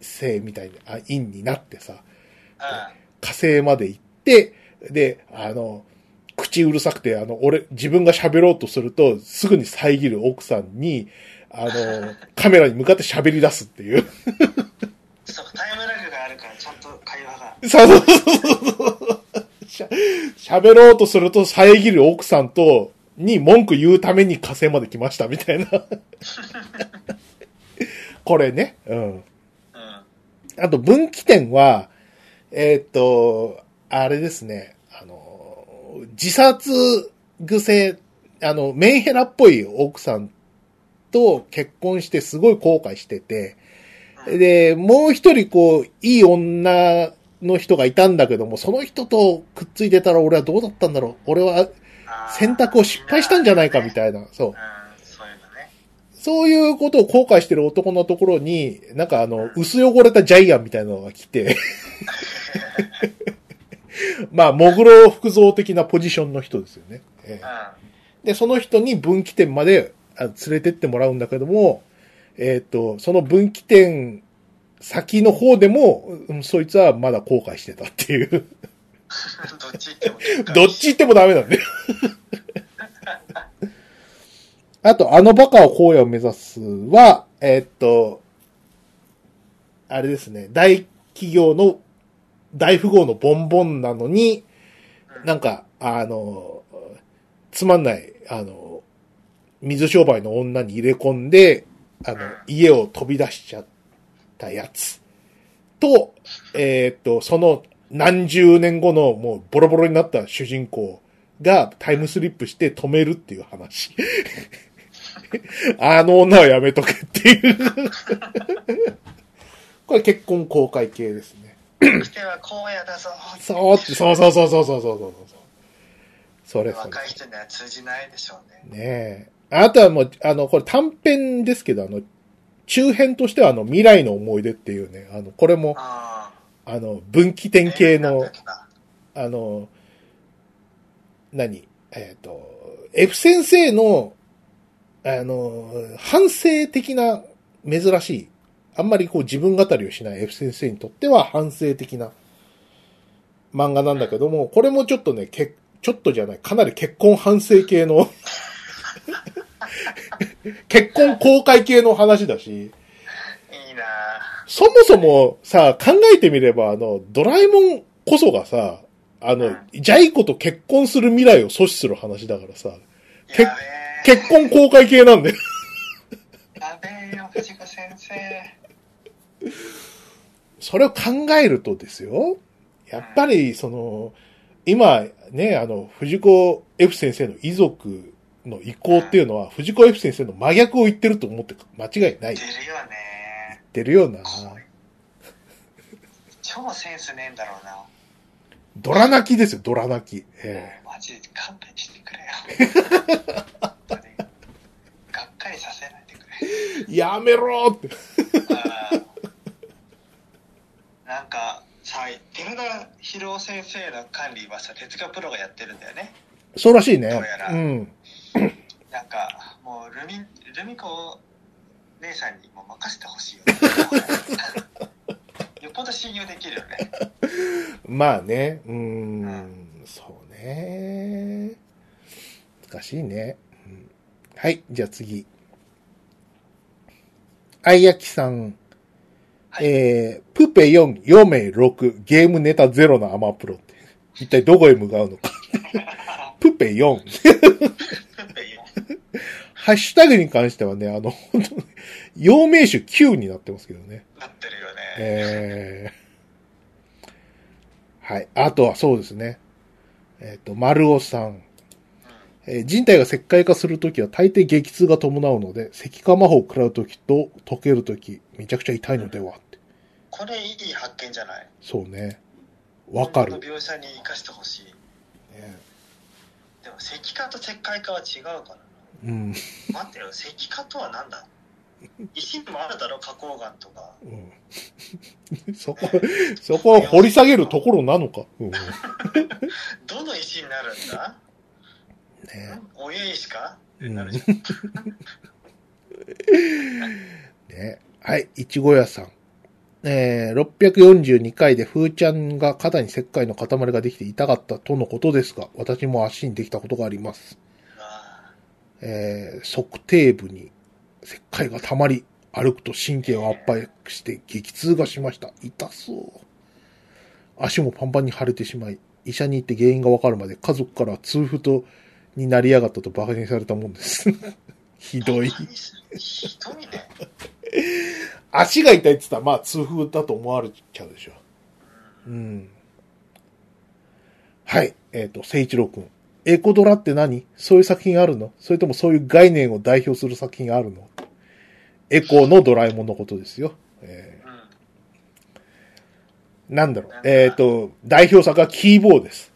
Speaker 2: 生みたいな、あ、院になってさ、
Speaker 1: うん。
Speaker 2: 火星まで行って、で、あの、口うるさくて、あの、俺、自分が喋ろうとすると、すぐに遮る奥さんに、あの、カメラに向かって喋り出すっていう。
Speaker 1: そう、タイムラグがあるから、ちゃんと会話が。
Speaker 2: そうそうそうそう。しゃ喋ろうとすると遮る奥さんと、に文句言うために火星まで来ましたみたいな。これね。うん。
Speaker 1: うん。
Speaker 2: あと分岐点は、えーっと、あれですね、あの、自殺癖、あの、メンヘラっぽい奥さんと結婚してすごい後悔してて、で、もう一人こう、いい女の人がいたんだけども、その人とくっついてたら俺はどうだったんだろう？俺は選択を失敗したんじゃないかみたいな、そう。
Speaker 1: そういう
Speaker 2: ことを後悔してる男のところに、なんかあの、薄汚れたジャイアンみたいなのが来て、まあ、モグロ福造的なポジションの人ですよね。ええ
Speaker 1: うん。
Speaker 2: で、その人に分岐点まであ連れてってもらうんだけども、えっ、と、その分岐点先の方でも、うんそいつはまだ後悔してたっていう。
Speaker 1: どっち行っても
Speaker 2: どっち行ってもダメなんだよ。あと、あのバカは荒野を目指すは、えーっと、あれですね、大企業の大富豪のボンボンなのに、なんか、あの、つまんない、あの、水商売の女に入れ込んで、あの、家を飛び出しちゃったやつ。と、えーっと、その何十年後のもうボロボロになった主人公がタイムスリップして止めるっていう話。あの女はやめとけっていう。これ結婚公開系ですね。
Speaker 1: くせはうだぞ。
Speaker 2: そう、そうそうそうそうそうそうそう。それそれ。
Speaker 1: 若い人には通じないでしょうね。
Speaker 2: ねえ。あとはもう、あの、これ短編ですけど、あの、中編としてはあの、未来の思い出っていうね、あの、これも、
Speaker 1: あ
Speaker 2: の、分岐点系の、あの、何？えっ、ー、と、F 先生の、あの、反省的な珍しいあんまりこう自分語りをしない F 先生にとっては反省的な漫画なんだけども、これもちょっとね、けちょっとじゃない、かなり結婚反省系の、結婚公開系の話だし、
Speaker 1: いいな
Speaker 2: そもそもさ、考えてみれば、あの、ドラえもんこそがさ、あの、ジャイ子と結婚する未来を阻止する話だからさ、け。結婚公開系なんだよ。
Speaker 1: やべえよ、藤子先生。
Speaker 2: それを考えるとですよ、やっぱり、その、今、ね、あの、藤子 F 先生の遺族の意向っていうのは、藤子 F 先生の真逆を言ってると思って間違いない。言っ
Speaker 1: 出るよね。
Speaker 2: てるような。
Speaker 1: 超センスねえんだろうな。
Speaker 2: ドラ泣きですよ、ドラ泣き。え
Speaker 1: マジで勘弁してくれよ。がっかりさせないでくれ。
Speaker 2: えやめろーって。
Speaker 1: なんかさ、寺田博夫先生の管理はさ、哲学プロがやってるんだよね。
Speaker 2: そうらしいね
Speaker 1: どうや。ら
Speaker 2: うん。
Speaker 1: なんか、もうルミ、ルミ子姉さんにもう任せてほしいよ。よっぽど信用できるよね。
Speaker 2: まあね、うーん、そうね。難しいね。うんはい、じゃあ次。あいやきさん。
Speaker 1: はい
Speaker 2: えー、プペ4、4名6、ゲームネタ0のアマプロって。一体どこへ向かうのか。プペ4。ハッシュタグに関してはね、あの、本当に、陽明酒9になってますけどね。
Speaker 1: なってるよね。
Speaker 2: えー、はい。あとはそうですね。えっ、と、丸尾さん。えー人体が石灰化するときは大抵激痛が伴うので、石化魔法を食らうときと溶けるとき、めちゃくちゃ痛いのではって。
Speaker 1: これいい発見じゃない？
Speaker 2: そうね。わかる
Speaker 1: こ。の描写に生かしてほしい。
Speaker 2: ね
Speaker 1: でも石化と石灰化は違うからな。
Speaker 2: うん。
Speaker 1: 待ってよ、石化とは何だ？石にもあるだろ、花崗岩とか。
Speaker 2: うん、そこ、そこは掘り下げるところなのか。うん。ね
Speaker 1: どの石になるんだ？親石かって
Speaker 2: うん。ねはい、いちご屋さん。えー、642回でふーちゃんが肩に石灰の塊ができて痛かったとのことですが、私も足にできたことがあります。
Speaker 1: あ
Speaker 2: えー、測定部に石灰が溜まり、歩くと神経を圧迫して激痛がしました。痛そう。足もパンパンに腫れてしまい、医者に行って原因がわかるまで家族から痛風とになりやがったと馬鹿にされたもんです。ひどい。
Speaker 1: ひどいね。
Speaker 2: 足が痛いって言ったら、まあ痛風だと思われちゃうでしょ。うん。はい。えっ、と、聖一郎くん。エコドラって何？そういう作品あるの？それともそういう概念を代表する作品あるの？エコのドラえもんのことですよ。え
Speaker 1: うん。
Speaker 2: ーなんだろう。えっ、と、代表作はキーボーです。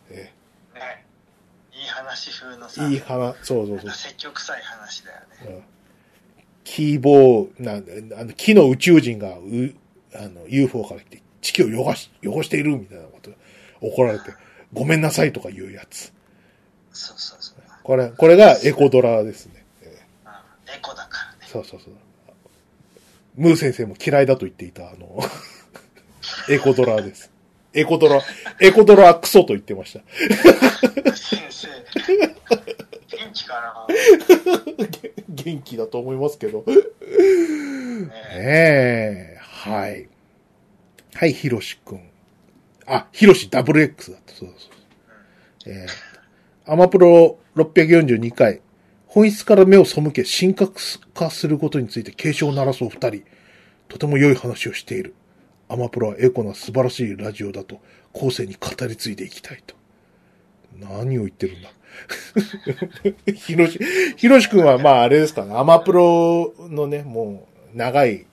Speaker 1: 風のさ、
Speaker 2: ーいい話、そうそうそう。
Speaker 1: 積極臭い話だよね。
Speaker 2: うんキーボー、なんあの、木の宇宙人が、う、あの、UFO から来て、地球を汚し、汚しているみたいなこと、怒られて、ごめんなさいとか言うやつ。
Speaker 1: そうそうそう。
Speaker 2: これ、これがエコドラですね。え
Speaker 1: うん。エコだからね
Speaker 2: ー。そうそうそう。ムー先生も嫌いだと言っていた、あの、エコドラです。エコドラ、エコドラはクソと言ってました。
Speaker 1: 先生、元気かな？
Speaker 2: 元気だと思いますけど。
Speaker 1: ね
Speaker 2: ええはい。はい、ひろしくん。あ、ひろし WX だった。そうそうそう。えー、アマプロ642回。本質から目を背け、深刻化することについて警鐘を鳴らすお二人。とても良い話をしている。アマプロはエコな素晴らしいラジオだと、後世に語り継いでいきたいと。何を言ってるんだ。ひろし、ひろしくんはまああれですかね、アマプロのね、もう長い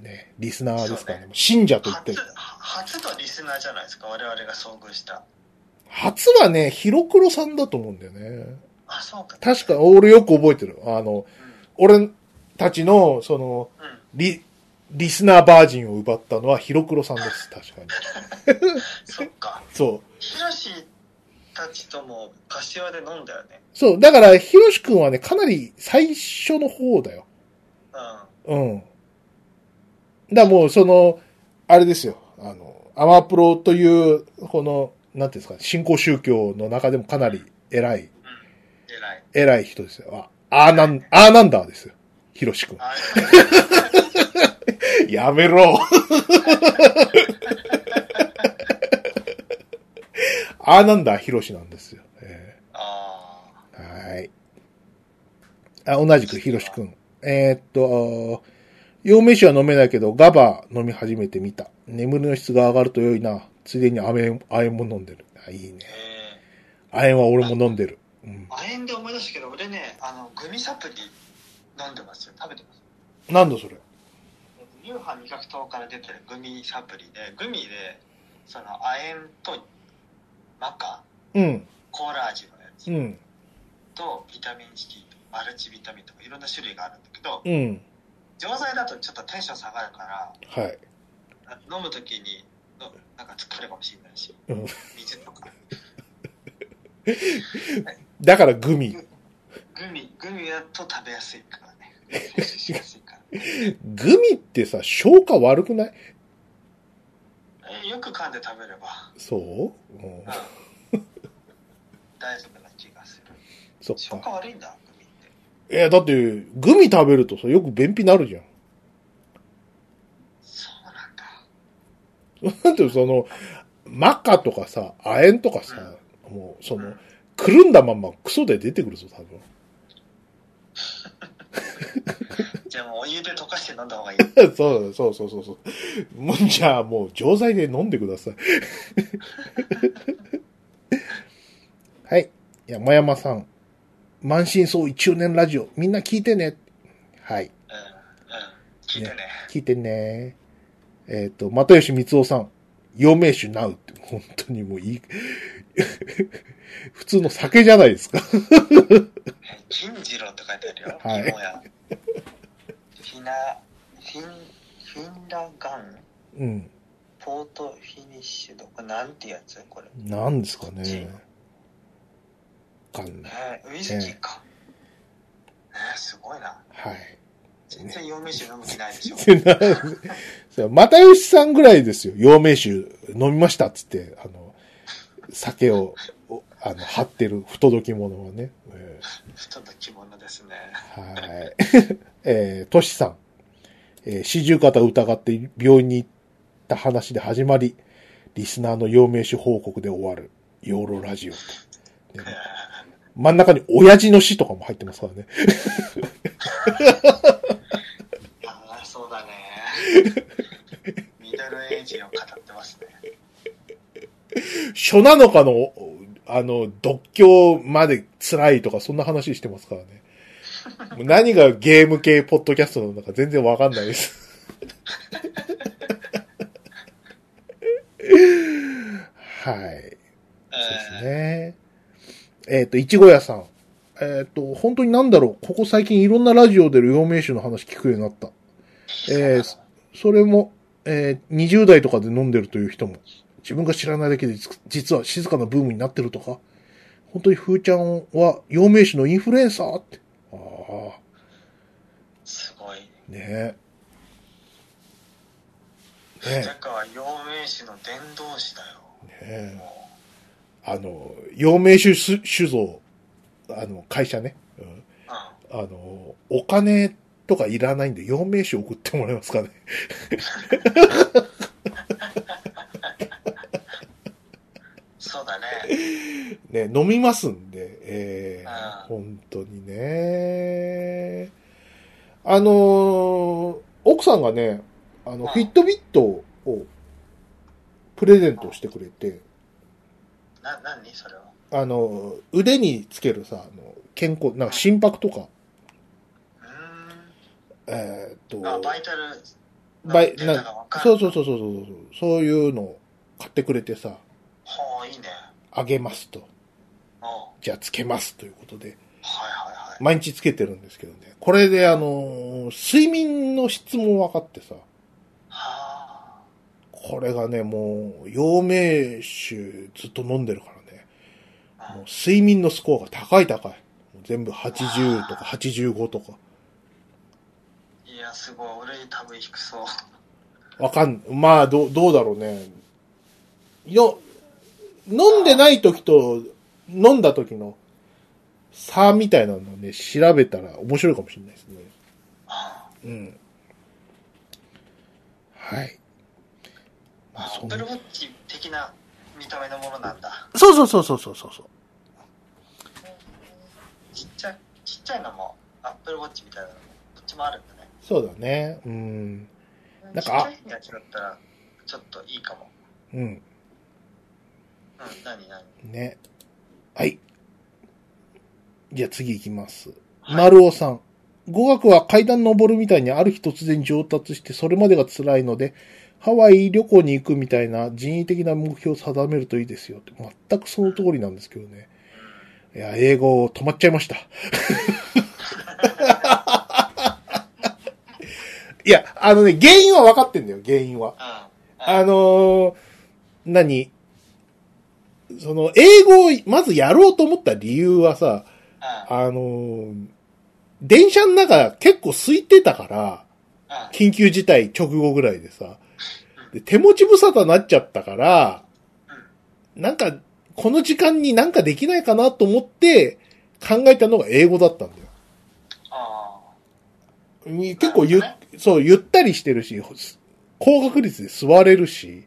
Speaker 2: ね、リスナーですからね。
Speaker 1: そう
Speaker 2: 信者と言って
Speaker 1: 初
Speaker 2: る。、
Speaker 1: 初のリスナーじゃないですか、我々が遭遇した。
Speaker 2: 初はね、ヒロクロさんだと思うんだよね。
Speaker 1: あ、そうか。
Speaker 2: 確か、俺よく覚えてる。あの、
Speaker 1: う
Speaker 2: 俺たちの、その、
Speaker 1: ん。うん。
Speaker 2: リ、リスナーバージンを奪ったのはヒロクロさんです。確かに。
Speaker 1: そっか。
Speaker 2: そう。
Speaker 1: ヒロシたちとも柏で飲んだよね。
Speaker 2: そう。だから、ヒロシ君はね、かなり最初の方だよ。
Speaker 1: うん。
Speaker 2: うん。だからもう、その、あれですよ。あの、アマプロという、この、なんていうんですか、新興宗教の中でもかなり偉い、
Speaker 1: 偉い。
Speaker 2: 偉い人ですよ。あ、アーナン、アーナンダーですよ。ヒロシ君。
Speaker 1: あ
Speaker 2: やめろ。アーナンダーヒロシなんですよ。え
Speaker 1: あ
Speaker 2: ーはい。あ、同じくヒロシ君。えーっと、陽明酒は飲めないけど、ガバ飲み始めてみた。眠りの質が上がると良いな。ついでに亜鉛、亜鉛も飲んでる。あ、いいね亜鉛は俺も飲んでる。うん。
Speaker 1: ー、亜鉛で思い出したけど、俺ね、あの、グミサプリ飲んでますよ。食べてます。
Speaker 2: なんだそれ。
Speaker 1: 乳飯味覚糖から出てるグミサプリで、グミで、その亜鉛とマカ、
Speaker 2: うん。
Speaker 1: コーラ味のやつ
Speaker 2: うん。
Speaker 1: とビタミン C とマルチビタミンとかいろんな種類があるんだけど、
Speaker 2: うん。
Speaker 1: 錠剤だとちょっとテンション下がるから、
Speaker 2: はい。
Speaker 1: あ飲むときにのなんか疲れるかもしれないし、
Speaker 2: うん
Speaker 1: 水とか。
Speaker 2: だからグミ。
Speaker 1: グミ、グミだと食べやすいか
Speaker 2: グミってさ、消化悪くない？
Speaker 1: えよく噛んで食べれば、
Speaker 2: そう、うん、
Speaker 1: 大丈夫な気がする。
Speaker 2: そっ
Speaker 1: 消
Speaker 2: か。
Speaker 1: 化悪いんだ、グミって。
Speaker 2: え、だって、グミ食べるとさ、よく便秘なるじゃん。
Speaker 1: そうなんだ。
Speaker 2: だってその、マッカとかさ、亜鉛とかさ、もう、その、くるんだまんまクソで出てくるぞ、多分。
Speaker 1: じゃあもうお湯で溶かして飲んだ方がいい。
Speaker 2: そうそうそうそうそう。もうじゃあもう錠剤で飲んでください。はい。山山さん。満身創痍中年ラジオ。みんな聞いてね。はい。
Speaker 1: うん、うん。聞いてね。
Speaker 2: 聞いてね。えっ、と、又吉光夫さん。陽明酒ナウって、本当にもういい。普通の酒じゃないですか。
Speaker 1: 金次郎って書いてあるよ。
Speaker 2: はい。
Speaker 1: フィナ、フィン、フィンラガン、
Speaker 2: うん。
Speaker 1: ポートフィニッシュド。これなんてやつこれ。
Speaker 2: なんですかね。わかんない。
Speaker 1: えー、ウイスキーか。えー、すごいな。
Speaker 2: はい。
Speaker 1: 全然陽明酒飲む気ないでしょ。
Speaker 2: そう又吉さんぐらいですよ。陽明酒飲みましたっつって、あの、酒を、おあの、張ってる不届き者はね。え
Speaker 1: 太った着物ですね。
Speaker 2: ーはい。えー、トシさん。えー、四十肩を疑って病院に行った話で始まり、リスナーの陽明酒報告で終わる、ヨーロラジオと。ね真ん中に親父の死とかも入ってますからね。
Speaker 1: ああ、そうだね。ミドルエイジを語ってますね。
Speaker 2: 初七日の、あの、独協まで辛いとか、そんな話してますからね。何がゲーム系ポッドキャストなのか全然わかんないです。はい。そうですね。えっ、と、いちご屋さん。えっ、と、本当になんだろう、ここ最近いろんなラジオで陽明酒の話聞くようになった。えーそれも、えー20代とかで飲んでるという人も、自分が知らないだけで実実は静かなブームになってるとか、本当にふーちゃんは陽明酒のインフルエンサーって。ああ、
Speaker 1: すごい。
Speaker 2: ねえ。ね
Speaker 1: ジャカは陽明酒の伝道師だよ。
Speaker 2: え。ねえ。
Speaker 1: も
Speaker 2: あの、陽明酒酒酒造、あの、会社ね。うん。あの、お金とかいらないんで、陽明酒送ってもらえますかね。
Speaker 1: そうだね。
Speaker 2: ね、飲みますんで、えー
Speaker 1: ああ
Speaker 2: 本当にね。あのー奥さんがね、あの、フィットビットをプレゼントしてくれて、
Speaker 1: な、なにそれは？
Speaker 2: あの、腕につけるさ、あの、健康、なんか心拍とか、
Speaker 1: う
Speaker 2: えーっと、
Speaker 1: バイタル。
Speaker 2: バイ
Speaker 1: データがわかる。
Speaker 2: そうそうそうそうそうそう、そういうのを買ってくれてさ、
Speaker 1: はあ、いいね。
Speaker 2: あげますと。じゃあつけますということで、
Speaker 1: いはいはい。
Speaker 2: 毎日つけてるんですけどね。これであの、睡眠の質も分かってさ、
Speaker 1: はあ。
Speaker 2: これがね、もう、陽明酒ずっと飲んでるからね、もう睡眠のスコアが高い高い。全部80とか85とか。
Speaker 1: いや、すごい。俺多分低そう。
Speaker 2: わかん、まあ、どう、どうだろうね。よ、飲んでない時と、飲んだ時の差みたいなのをね、調べたら面白いかもしれないですね。
Speaker 1: あ
Speaker 2: うん。はい。まあ、そんな
Speaker 1: ップルウォッチ的な見た目のものなんだ。
Speaker 2: そうそうそうそうそうそう。
Speaker 1: ちっちゃい、ちっちゃいのも、アップルウォッチみたいなのも、どっちもあるんだね。
Speaker 2: そうだね。うん。なん
Speaker 1: ちっち
Speaker 2: か
Speaker 1: ゃいやつだったら、ちょっといいかも。
Speaker 2: うん。
Speaker 1: うん、なになに
Speaker 2: ね。はい。じゃあ次行きます。
Speaker 1: はい
Speaker 2: 丸尾さん。語学は階段登るみたいにある日突然上達してそれまでが辛いので、ハワイ旅行に行くみたいな人為的な目標を定めるといいですよって。全くその通りなんですけどね。いや、英語止まっちゃいました。いや、あのね、原因は分かってんだよ、原因は。
Speaker 1: うん。
Speaker 2: あのー何？その、英語をまずやろうと思った理由はさ、
Speaker 1: うん。
Speaker 2: あのー電車の中結構空いてたから、
Speaker 1: うん。
Speaker 2: 緊急事態直後ぐらいでさ、で手持ち無沙汰になっちゃったから、なんか、この時間になんかできないかなと思って考えたのが英語だったんだよ。
Speaker 1: あ
Speaker 2: 結構ゆ、
Speaker 1: なるほ
Speaker 2: そう、ゆったりしてるし、高確率で座れるし、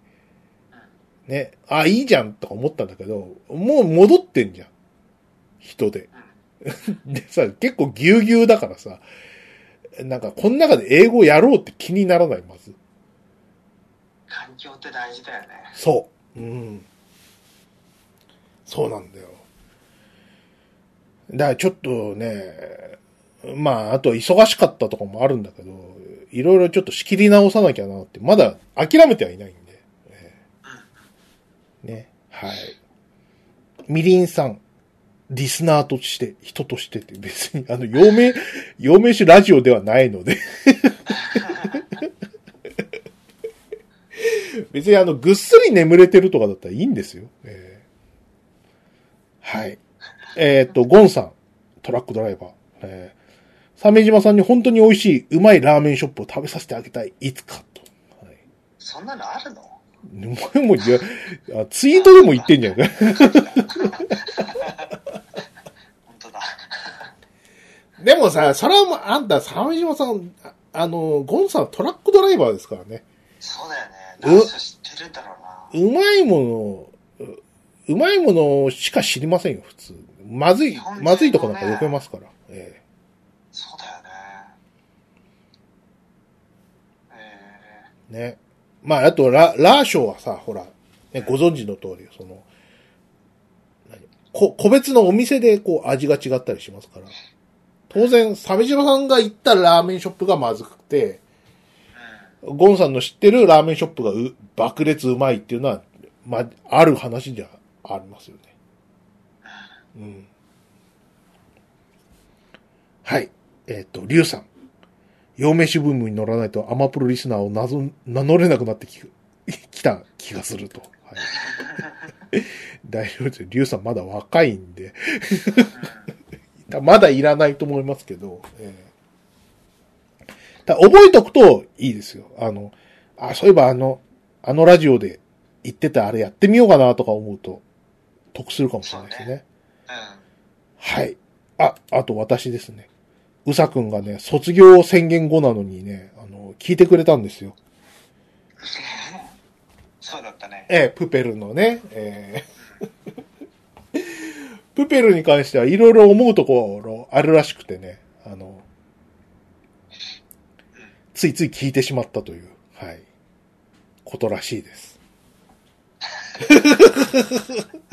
Speaker 2: ね、あ、いいじゃんとか思ったんだけど、もう戻ってんじゃん。人で。でさ、結構ぎゅうぎゅうだからさ、なんかこの中で英語やろうって気にならない、まず。
Speaker 1: 環境って大事だよね。
Speaker 2: そう。うん。そうなんだよ。だからちょっとね、まあ、あと忙しかったとかもあるんだけど、いろいろちょっと仕切り直さなきゃなって、まだ諦めてはいないんで。ええね。はい。みりんさん、リスナーとして、人としてって別に、あの、陽明、陽明酒ラジオではないので。別にあの、ぐっすり眠れてるとかだったらいいんですよ。えーはい。えっ、と、ゴンさん、トラックドライバー。えー、鮫島さんに本当に美味しい、うまいラーメンショップを食べさせてあげたい。いつかと。はい。
Speaker 1: そんなのあるの？
Speaker 2: お 前も、いや、あツイートでも言ってんじゃんか。
Speaker 1: 本当だ。
Speaker 2: でもさ、それはもう、あんた、鮫島さん、ああの、ゴンさんトラックドライバーですからね。
Speaker 1: そうだよね。
Speaker 2: う
Speaker 1: 何社知ってるんだろうな。
Speaker 2: うまいもの、ううまいものしか知りませんよ、普通。まずい
Speaker 1: 日本人、
Speaker 2: まずいとこなんか避けますから。え
Speaker 1: そうだよね。え
Speaker 2: えね。まあ、あと、ラ、ラーショーはさ、ほら、ね、ご存知の通り、その、何？こ、個別のお店でこう味が違ったりしますから。当然、鮫島さんが行ったラーメンショップがまずくて、
Speaker 1: ー
Speaker 2: ゴンさんの知ってるラーメンショップがう爆裂うまいっていうのは、まあ、ある話じゃありますよね。うん。はい。えっ、と、リュウさん。陽明酒ブームに乗らないとアマプロリスナーを謎名乗れなくなってきく きた気がすると。はい、大丈夫ですよ。リュウさんまだ若いんで。まだいらないと思いますけど。ええだ覚えとくといいですよ。あの、あ、そういえばあの、あのラジオで言ってたあれやってみようかなとか思うと、得するかもしれないですね。
Speaker 1: うん。
Speaker 2: はい。あ、あと私ですね。うさくんがね、卒業宣言後なのにね、あの、聞いてくれたんですよ。
Speaker 1: そうだったね。
Speaker 2: ええ、プペルのね、ええ プペルに関してはいろいろ思うところあるらしくてね、あの、ついつい聞いてしまったという、はい、ことらしいです。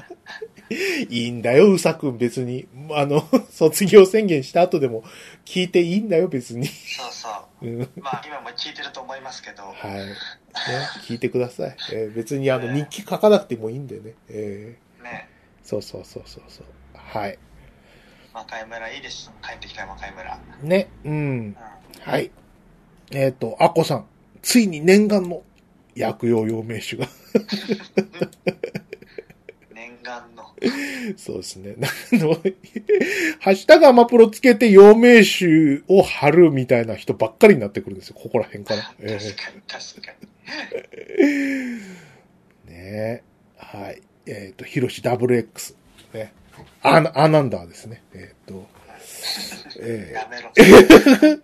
Speaker 2: いいんだよ、うさくん別に。あの、卒業宣言した後でも聞いていいんだよ、別に。
Speaker 1: そうそう。
Speaker 2: うん
Speaker 1: まあ今も聞いてると思いますけど、
Speaker 2: はい。ね、聞いてください。えー別にあの、日記書かなくてもいいんでね。えー
Speaker 1: ね、
Speaker 2: そうそうそうそうそう。はい。
Speaker 1: 魔界村いいです。帰ってきた魔界村。
Speaker 2: ね、うん。
Speaker 1: うん。
Speaker 2: はい。えっ、と、アッコさん。ついに念願の薬用養命酒が。
Speaker 1: 念願の。
Speaker 2: そうですね。あの、ハッシュタグアマプロつけて陽明酒を貼るみたいな人ばっかりになってくるんですよ。ここら辺から。えー
Speaker 1: 確かに、確かに。
Speaker 2: ねはい。えっ、と、ヒロシ WX。ね。アナ、アナンダーですね。えっ、と、えー
Speaker 1: やめろ。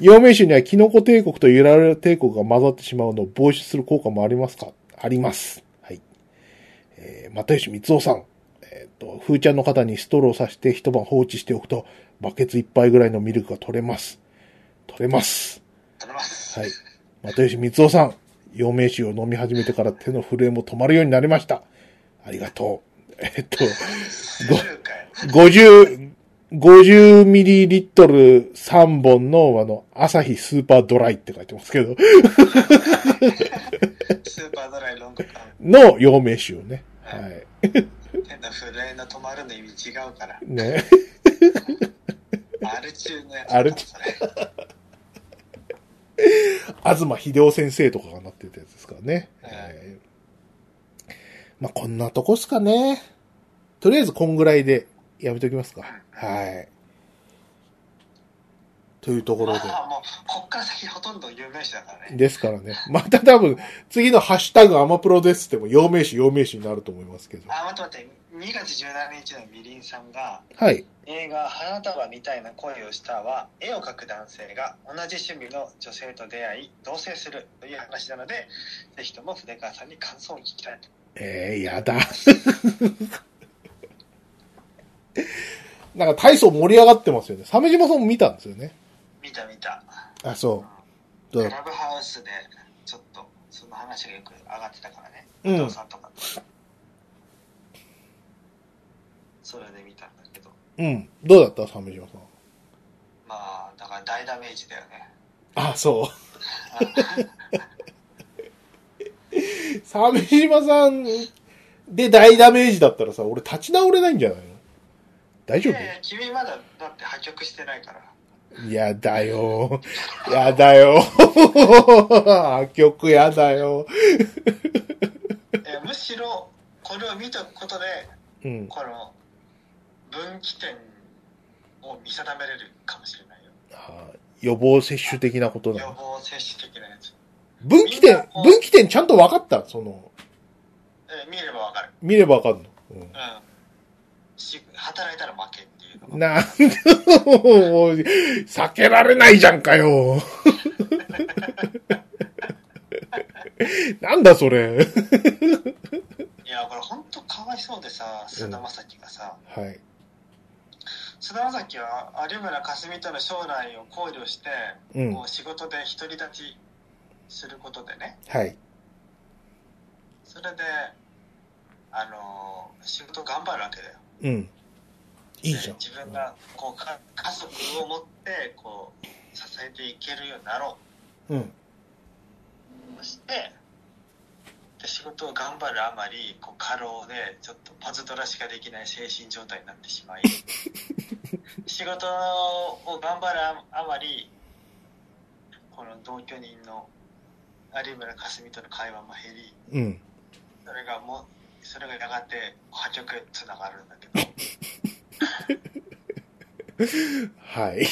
Speaker 2: 陽明酒にはキノコ帝国とユラル帝国が混ざってしまうのを防止する効果もありますか？あります。又吉光夫さん。えっ、と、風ちゃんの肩にストローをさして一晩放置しておくと、バケツ一杯ぐらいのミルクが取れます。取れます。
Speaker 1: 取れます。
Speaker 2: はい。又吉光夫さん。陽明酒を飲み始めてから手の震えも止まるようになりました。ありがとう。えっと、
Speaker 1: するかよ。
Speaker 2: 50、50ミリリットル3本の、あの、アサヒスーパードライって書いてますけど、
Speaker 1: スーパードライロング缶。
Speaker 2: の陽明酒をね。はい。
Speaker 1: 変な震えの止まるの意味違うから。
Speaker 2: ね。
Speaker 1: アル中のやつ。
Speaker 2: アル中。東秀夫先生とかがなってたやつですからね。
Speaker 1: うん
Speaker 2: えーまあ、こんなとこっすかね。とりあえずこんぐらいでやめときますか。はい。というところで。
Speaker 1: まあもう、こっから先ほとんど有名詞だからね。
Speaker 2: ですからね。また多分、次のハッシュタグアマプロですっても、陽名詞、陽名詞になると思いますけど。
Speaker 1: あ、待って待って。2月17日のみりんさんが、
Speaker 2: はい。
Speaker 1: 映画「花束みたいな恋をした」は絵を描く男性が同じ趣味の女性と出会い同棲するという話なのでぜひとも筆川さんに感想を聞きたいと
Speaker 2: えー、やだ。なんか体操盛り上がってますよね。鮫島さんも見たんですよね。
Speaker 1: 見た見た。
Speaker 2: あ、そう。どう
Speaker 1: クラブハウスでちょっとその話がよく上がってたからね。
Speaker 2: うん。
Speaker 1: 伊藤さんとかそれで見たんだけど。
Speaker 2: うん。どうだった？鮫島さん。
Speaker 1: まあだから大ダメージだよね。
Speaker 2: あ、そう。鮫島さんで大ダメージだったらさ、俺立ち直れないんじゃないの？大丈
Speaker 1: いやいや君まだだって破局してないから。
Speaker 2: 夫やだよ。やだよ。破局やだよ。
Speaker 1: えむしろこれを見たことで
Speaker 2: うん。
Speaker 1: この分岐点を見定めれるかもしれないよ
Speaker 2: あ予防接種的なことなの？
Speaker 1: 予防接種的なやつ、
Speaker 2: 分岐点、分岐点ちゃんと分かった？その、
Speaker 1: えー見ればわかる
Speaker 2: 見れば分かんの？うん
Speaker 1: うんし働いたら負けっていうのが
Speaker 2: なんで、もう、避けられないじゃんかよ。なんだそれ。
Speaker 1: いやこれ本当かわいそうでさ菅田将暉がさ
Speaker 2: はい。
Speaker 1: 菅、田将暉は有村架純との将来を考慮して、
Speaker 2: うん
Speaker 1: もう仕事で独り立ちすることでね
Speaker 2: はい。
Speaker 1: それであのー仕事頑張るわけだよ
Speaker 2: うん。いいじゃん。
Speaker 1: で自分がこうか家族を持ってこう支えていけるようになろ
Speaker 2: うん。
Speaker 1: うそしてで仕事を頑張るあまりこう過労でちょっとパズドラしかできない精神状態になってしまい 仕事を頑張るああまりこの同居人の有村架純との会話も減り
Speaker 2: うん。
Speaker 1: それがもうそれがやがて破局へつながるんだけど
Speaker 2: はい。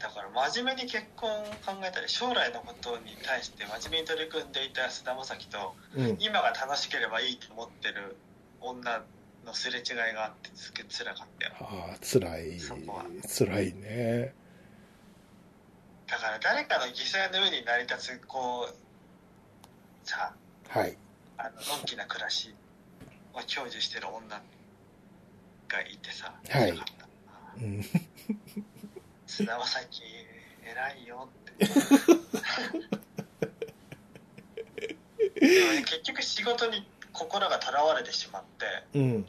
Speaker 1: だから真面目に結婚を考えたり将来のことに対して真面目に取り組んでいた菅田将暉と
Speaker 2: うん。
Speaker 1: 今が楽しければいいと思ってる女のすれ違いがあってすげえ辛かったよ
Speaker 2: ああ、辛い
Speaker 1: そこは。
Speaker 2: 辛いね。
Speaker 1: だから誰かの犠牲の上に成り立つこうさ
Speaker 2: はい。
Speaker 1: あののんきな暮らしを享受してる女がいてさ
Speaker 2: はい。
Speaker 1: 菅田将暉偉いよってでもね結局仕事に心がとらわれてしまって
Speaker 2: うん。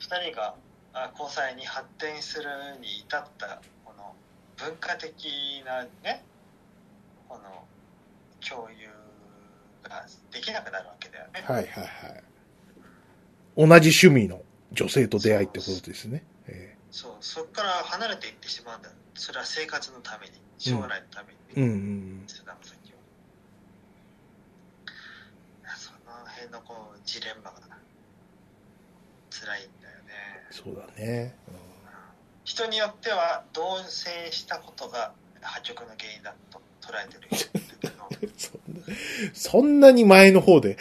Speaker 1: 2人があ交際に発展するに至ったこの文化的なねこの共有ができなくなるわけだよね、
Speaker 2: はいはいはい。同じ趣味の女性と出会いってことですね。え
Speaker 1: そう。そこから離れていってしまうんだ。それは生活のために将来のために、
Speaker 2: えうんうん
Speaker 1: 菅田将暉はその辺のこうジレンマが辛いんだよね。
Speaker 2: そうだね。
Speaker 1: 人によっては同棲したことが破局の原因だと捉えてる
Speaker 2: そんなに前の方で。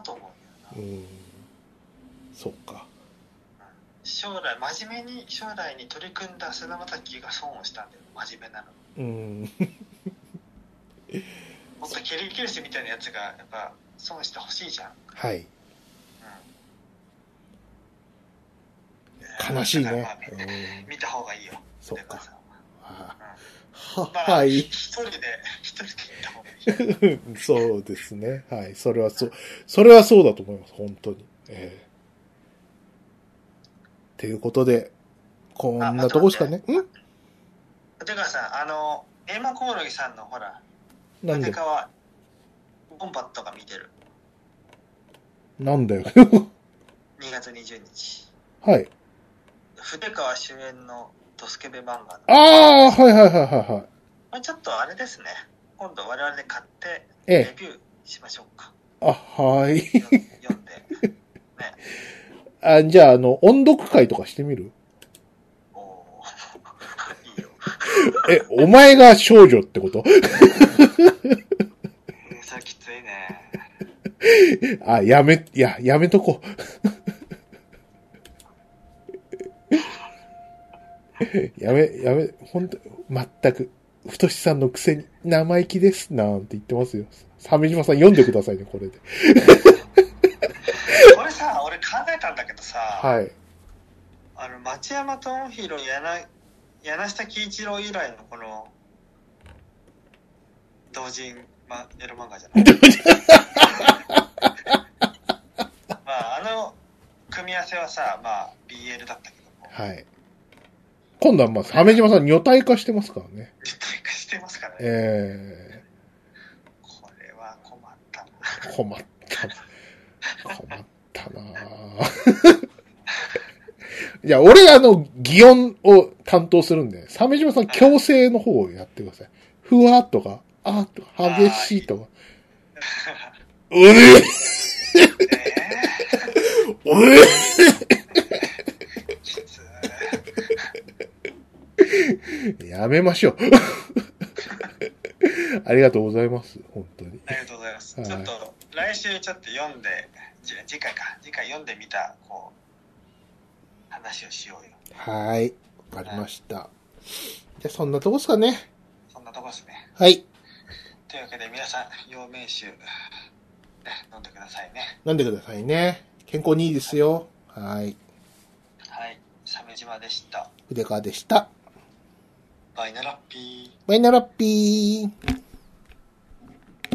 Speaker 1: と思うんだよな
Speaker 2: うん。そっか。
Speaker 1: 将来真面目に将来に取り組んだ菅田将暉が損をしたんだよ真面目なの
Speaker 2: うん。
Speaker 1: もっとキリギリスみたいなやつがやっぱ損してほしいじゃん、
Speaker 2: はい。
Speaker 1: うん、
Speaker 2: 悲しいね。うん
Speaker 1: 見た方がいいよ
Speaker 2: そっか
Speaker 1: は
Speaker 2: あ
Speaker 1: うんまあ
Speaker 2: は、はい。
Speaker 1: 一人で一人で行った方が
Speaker 2: そうですね。はい。それはそう。それはそうだと思います。本当に。ええっていうことで、こんなとこですかね。ん？
Speaker 1: 出川さんあのエーマコオロギさんのほら
Speaker 2: なんで？
Speaker 1: 筆川コンパットが見てる
Speaker 2: なんだよ。
Speaker 1: 2月20日
Speaker 2: はい。
Speaker 1: 筆川主演のドスケベ漫画の
Speaker 2: ああ、はいはいはいはいはい。
Speaker 1: まあちょっとあれですね今度我々で買って
Speaker 2: ええ。
Speaker 1: レビューしましょうか
Speaker 2: あ、はい。
Speaker 1: よ読んでね
Speaker 2: あ、じゃあ、あの、音読会とかしてみる？
Speaker 1: お いいよ。
Speaker 2: え、お前が少女ってこと？
Speaker 1: えー、それきついね。
Speaker 2: あ、やめ、いや、やめとこう。やめ、やめ、ほんと、全く、太しさんのくせに生意気です、なんて言ってますよ。鮫島さん読んでくださいね、これで。
Speaker 1: これさ、俺考えたんだけどさ、
Speaker 2: はい。
Speaker 1: あの、町山智弘、柳、柳下喜一郎以来のこの、同人、ま、エロ漫画じゃない？まあ、あの、組み合わせはさ、まあ、BL だったけども、
Speaker 2: はい。今度はまあ、鮫島さん女体化してますからね。
Speaker 1: 実体化してますからね。
Speaker 2: え
Speaker 1: これは困ったな。
Speaker 2: ー、困ったな。困ったなじゃあ、俺あの、擬音を担当するんで、鮫島さん強制の方をやってください。ふわっとか、あとか、激しいとか。うね
Speaker 1: え
Speaker 2: うね
Speaker 1: ー、きつー
Speaker 2: やめましょう。ありがとうございます。本当に。
Speaker 1: ありがとうございます。
Speaker 2: はい
Speaker 1: ちょっと、来週ちょっと読んで、じ次回か、次回読んでみた、こう、話をしようよ。
Speaker 2: はい。わかりました。じゃあ、そんなとこですかね。
Speaker 1: そんなとこですね。
Speaker 2: はい。
Speaker 1: というわけで皆さん、陽明酒、ね、飲んでくださいね。
Speaker 2: 飲んでくださいね。健康にいいですよ。はい。
Speaker 1: はい。鮫島でした。
Speaker 2: 筆川でした。
Speaker 1: バイナラッピー。
Speaker 2: バイナラッピー。